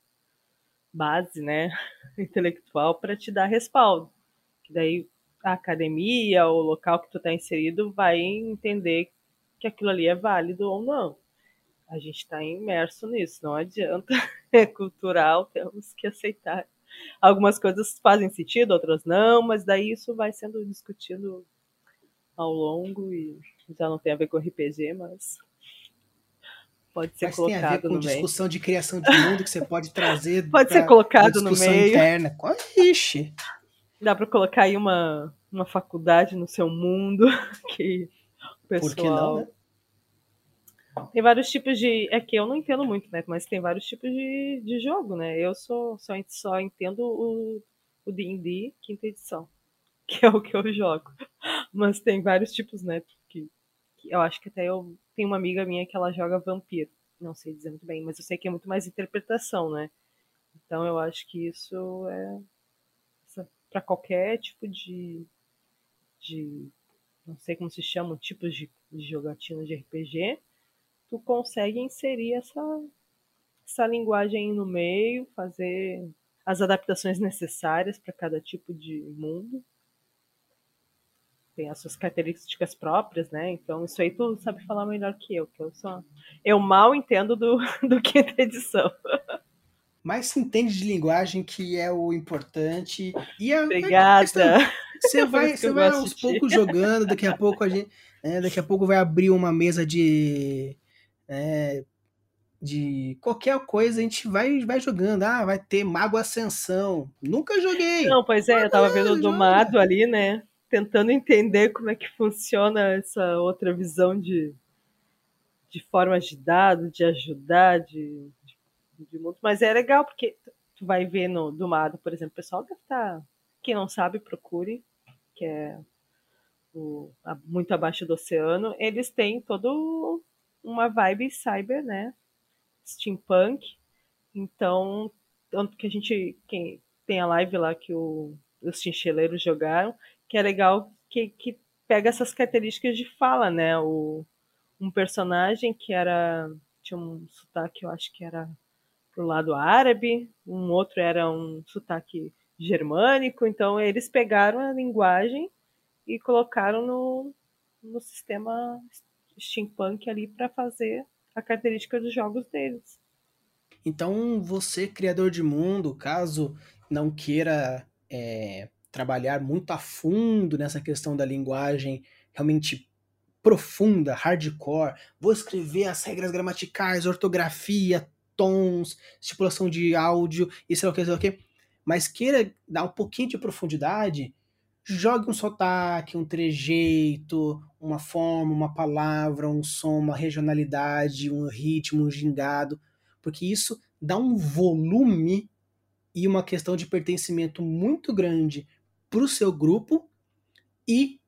base, né, intelectual para te dar respaldo. Que daí a academia, o local que tu está inserido vai entender que aquilo ali é válido ou não. A gente está imerso nisso, não adianta. É cultural, temos que aceitar. Algumas coisas fazem sentido, outras não, mas daí isso vai sendo discutido ao longo e já não tem a ver com RPG, mas pode ser Mas colocado tem a ver com discussão de criação de mundo que você pode trazer. Pode ser colocado no meio. interna. Ixi. Dá pra colocar aí uma, uma faculdade no seu mundo que o pessoal. Por que não, né? Tem vários tipos de. É que eu não entendo muito, né? Mas tem vários tipos de, de jogo, né? Eu sou, só, só entendo o o D&D quinta edição, que é o que eu jogo. Mas tem vários tipos, né? Que, que eu acho que até eu tenho uma amiga minha que ela joga vampiro. Não sei dizer muito bem, mas eu sei que é muito mais interpretação, né? Então eu acho que isso é para qualquer tipo de, de não sei como se chamam tipos de, de jogatina de RPG, tu consegue inserir essa essa linguagem aí no meio, fazer as adaptações necessárias para cada tipo de mundo. Tem as suas características próprias, né? Então isso aí tu sabe falar melhor que eu, que eu só eu mal entendo do, do quinta edição. Mas se entende de linguagem que é o importante. E a, Obrigada. a questão- Você vai, você vai aos poucos jogando, daqui a pouco a gente. né, daqui a pouco vai abrir uma mesa de. é, de qualquer coisa, a gente vai, vai jogando. Ah, vai ter Mago Ascensão. Nunca joguei. Não, pois é, eu tava vendo o joga. Domado ali, né? Tentando entender como é que funciona essa outra visão de, de formas de dado, de ajudar, de, de, de mundo. Mas é legal, porque tu vai ver no Domado, por exemplo, o pessoal deve estar. Quem não sabe, procure, que é o- a- muito abaixo do oceano. Eles têm todo uma vibe cyber, né? Steampunk. Então, tanto que a gente. Quem, tem a live lá que o- os chincheleiros jogaram, que é legal que, que pega essas características de fala, né? O, um personagem que era. tinha um sotaque, eu acho que era pro lado árabe, um outro era um sotaque germânico, então eles pegaram a linguagem e colocaram no, no sistema steampunk ali para fazer a característica dos jogos deles. Então, você, criador de mundo, caso não queira é, trabalhar muito a fundo nessa questão da linguagem realmente profunda, hardcore, vou escrever as regras gramaticais, ortografia, tons, estipulação de áudio, e sei o que, sei o que, mas queira dar um pouquinho de profundidade, jogue um sotaque, um trejeito, uma forma, uma palavra, um som, uma regionalidade, um ritmo, um gingado, porque isso dá um volume e uma questão de pertencimento muito grande para o seu grupo e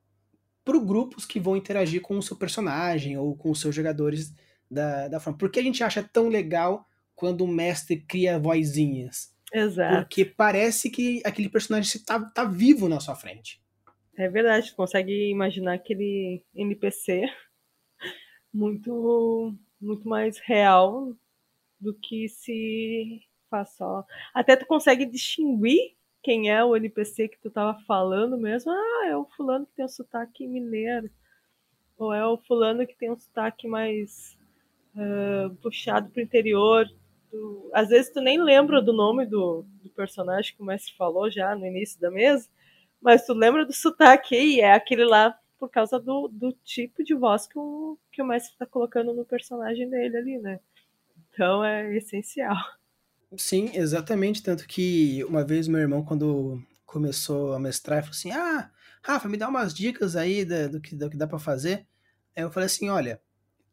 para grupos que vão interagir com o seu personagem ou com os seus jogadores da, da forma. Por que a gente acha tão legal quando o mestre cria vozinhas? Exato. Porque parece que aquele personagem está tá vivo na sua frente. É verdade, tu consegue imaginar aquele NPC muito, muito mais real do que se faz só. Até tu consegue distinguir quem é o NPC que tu tava falando mesmo. Ah, é o fulano que tem um sotaque mineiro. Ou é o fulano que tem um sotaque mais uh, puxado pro interior. Tu, às vezes tu nem lembra do nome do, do personagem que o mestre falou já no início da mesa. Mas tu lembra do sotaque e é aquele lá por causa do, do tipo de voz que o, que o mestre está colocando no personagem dele ali, né? Então é essencial. Sim, exatamente. Tanto que uma vez meu irmão, quando começou a mestrar, falou assim: Ah, Rafa, me dá umas dicas aí da- do, que, do que dá pra fazer. Aí eu falei assim: Olha,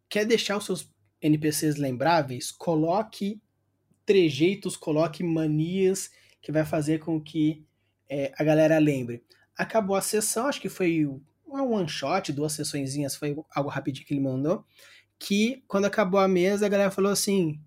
quer deixar os seus NPCs lembráveis? Coloque trejeitos, coloque manias que vai fazer com que é, a galera lembre. Acabou a sessão, acho que foi um one shot, duas sessõezinhas, foi algo rapidinho que ele mandou. Que quando acabou a mesa, a galera falou assim: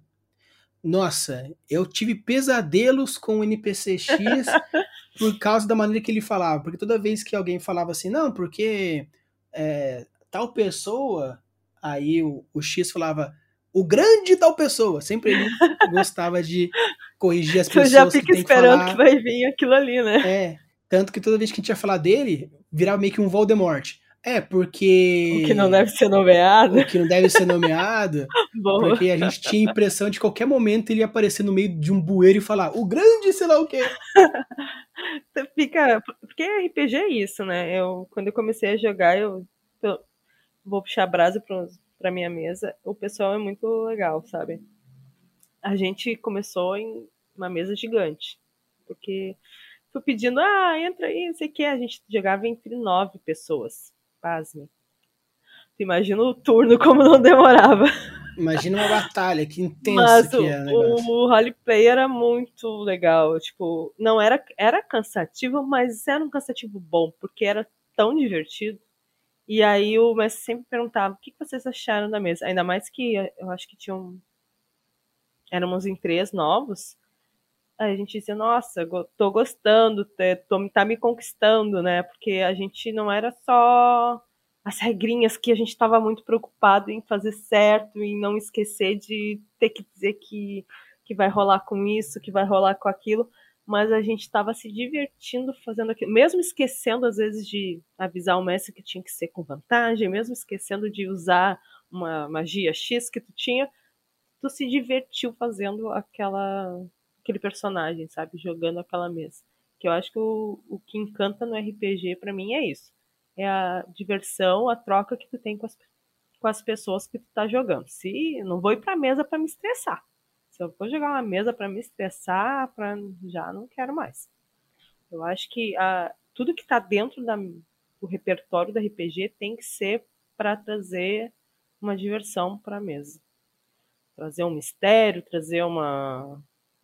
Nossa, eu tive pesadelos com o NPC X por causa da maneira que ele falava. Porque toda vez que alguém falava assim, não, porque é, tal pessoa, aí o, o X falava, o grande tal pessoa. Sempre ele gostava de corrigir as pessoas já que fica que esperando falar. que vai vir aquilo ali, né? É, tanto que toda vez que a gente ia falar dele, virava meio que um Voldemort. É, porque... O que não deve ser nomeado. O que não deve ser nomeado, porque a gente tinha a impressão de que qualquer momento ele ia aparecer no meio de um bueiro e falar, o grande sei lá o quê. Fica. Porque RPG é isso, né? Eu, quando eu comecei a jogar, eu. eu vou puxar a brasa para para minha mesa, o pessoal é muito legal, sabe? A gente começou em uma mesa gigante, porque fui pedindo, ah, entra aí, não sei o que, a gente jogava entre nove pessoas, pasme. Imagina o turno como não demorava. Imagina uma batalha, que intensa Mas que é o, o roleplay era muito legal. Tipo, não era, era cansativo, mas era um cansativo bom, porque era tão divertido. E aí o mestre sempre perguntava o que vocês acharam da mesa. Ainda mais que eu acho que tinham. Éramos em três novos. A gente dizia, nossa, tô gostando, tô, tá me conquistando, né? Porque a gente não era só as regrinhas que a gente estava muito preocupado em fazer certo, em não esquecer de ter que dizer que, que vai rolar com isso, que vai rolar com aquilo, mas a gente estava se divertindo fazendo aquilo, mesmo esquecendo às vezes de avisar o mestre que tinha que ser com vantagem, mesmo esquecendo de usar uma magia X que tu tinha, tu se divertiu fazendo aquela aquele personagem, sabe, jogando aquela mesa. Que eu acho que o, o que encanta no RPG para mim é isso é a diversão, a troca que tu tem com as, com as pessoas que tu tá jogando. Se não vou ir pra mesa para me estressar. Se eu for jogar uma mesa para me estressar, pra, já não quero mais. Eu acho que a, tudo que tá dentro da, do repertório do RPG tem que ser para trazer uma diversão para a mesa. Trazer um mistério, trazer uma,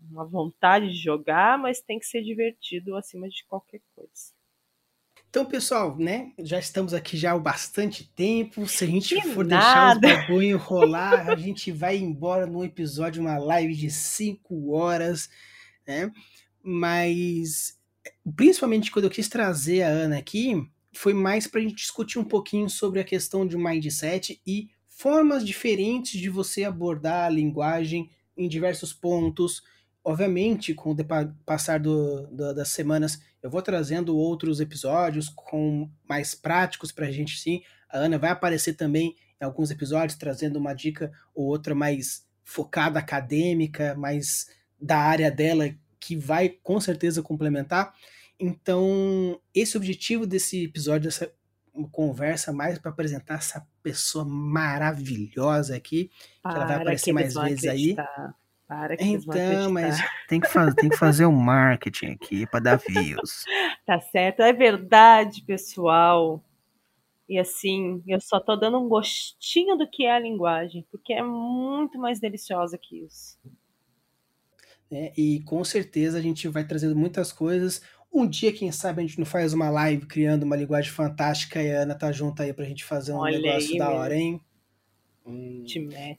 uma vontade de jogar, mas tem que ser divertido acima de qualquer coisa. Então, pessoal, né? Já estamos aqui já há bastante tempo. Se a gente que for nada. deixar os bagulho rolar, a gente vai embora num episódio, uma live de 5 horas, né? Mas, principalmente quando eu quis trazer a Ana aqui, foi mais para a gente discutir um pouquinho sobre a questão de mindset e formas diferentes de você abordar a linguagem em diversos pontos. Obviamente, com o passar do, do, das semanas, eu vou trazendo outros episódios com mais práticos para a gente sim. A Ana vai aparecer também em alguns episódios trazendo uma dica ou outra mais focada acadêmica, mais da área dela que vai com certeza complementar. Então, esse objetivo desse episódio, dessa conversa mais para apresentar essa pessoa maravilhosa aqui, para, que ela vai aparecer mais vezes acreditar. aí. Para que então, mas tem que, fazer, tem que fazer o um marketing aqui para dar views. tá certo, é verdade, pessoal. E assim, eu só tô dando um gostinho do que é a linguagem, porque é muito mais deliciosa que isso. É, e com certeza a gente vai trazendo muitas coisas. Um dia, quem sabe, a gente não faz uma live criando uma linguagem fantástica e a Ana tá junto aí pra gente fazer um Olha negócio aí, da hora, hein? Hum,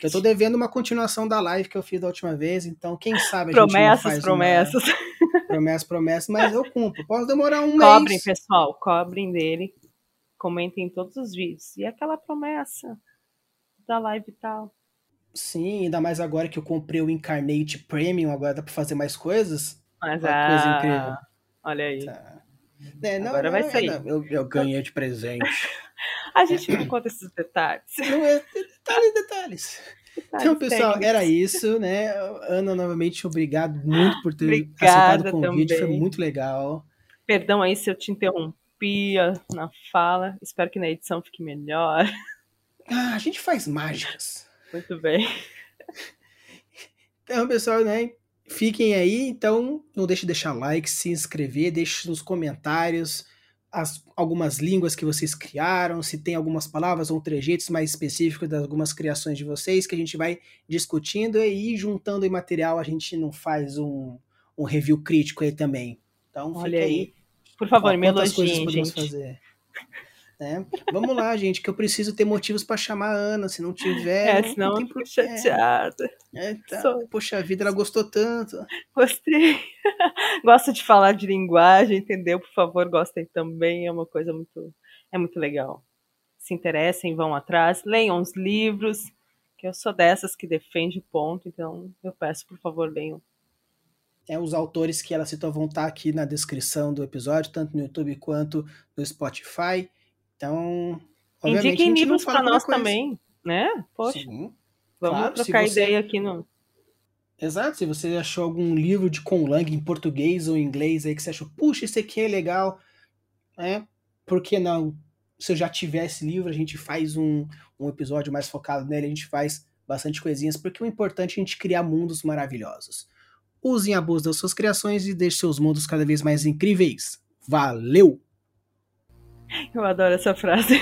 eu tô devendo uma continuação da live que eu fiz da última vez, então quem sabe a promessas, gente faz promessas. Uma... promessas, promessas, mas eu cumpro. Posso demorar um cobrem, mês. Cobrem, pessoal, cobrem dele. Comentem todos os vídeos. E aquela promessa da live e tal. Sim, ainda mais agora que eu comprei o Incarnate Premium, agora dá pra fazer mais coisas. Mas uma ah, coisa incrível. Olha aí. Tá. É, não, agora não, vai sair. Não, eu, eu ganhei de presente. A gente não conta esses detalhes. Não é detalhes, detalhes. Então, pessoal, técnicos. era isso, né? Ana, novamente, obrigado muito por ter Obrigada aceitado o convite, também. foi muito legal. Perdão aí se eu te interrompi na fala, espero que na edição fique melhor. Ah, a gente faz mágicas. Muito bem. Então, pessoal, né? Fiquem aí, então não deixe de deixar like, se inscrever, deixe nos comentários as, algumas línguas que vocês criaram, se tem algumas palavras ou trejeitos mais específicos das algumas criações de vocês, que a gente vai discutindo e juntando em material a gente não faz um, um review crítico aí também. Então, Olha aí. aí. Por favor, me elogiem, gente. Fazer. Né? Vamos lá, gente, que eu preciso ter motivos para chamar a Ana. Se não tiver. É, senão não eu fico chateada. É, tá. Sou... Poxa vida, ela gostou tanto. Gostei. Gosto de falar de linguagem, entendeu? Por favor, gostem também. É uma coisa muito. É muito legal. Se interessem, vão atrás, leiam os livros, que eu sou dessas que defende o ponto, então eu peço, por favor, leiam. É, os autores que ela citou vão estar aqui na descrição do episódio, tanto no YouTube quanto no Spotify. Então, Indiquem livros para nós também, né? Poxa. Sim, vamos claro, trocar você... ideia aqui no. Exato, se você achou algum livro de Conlang em português ou em inglês aí que você achou, puxa, esse aqui é legal, né? Por que não se eu já tiver esse livro, a gente faz um, um episódio mais focado nele, a gente faz bastante coisinhas, porque o importante é a gente criar mundos maravilhosos. Usem a busca das suas criações e deixem seus mundos cada vez mais incríveis. Valeu! Eu adoro essa frase.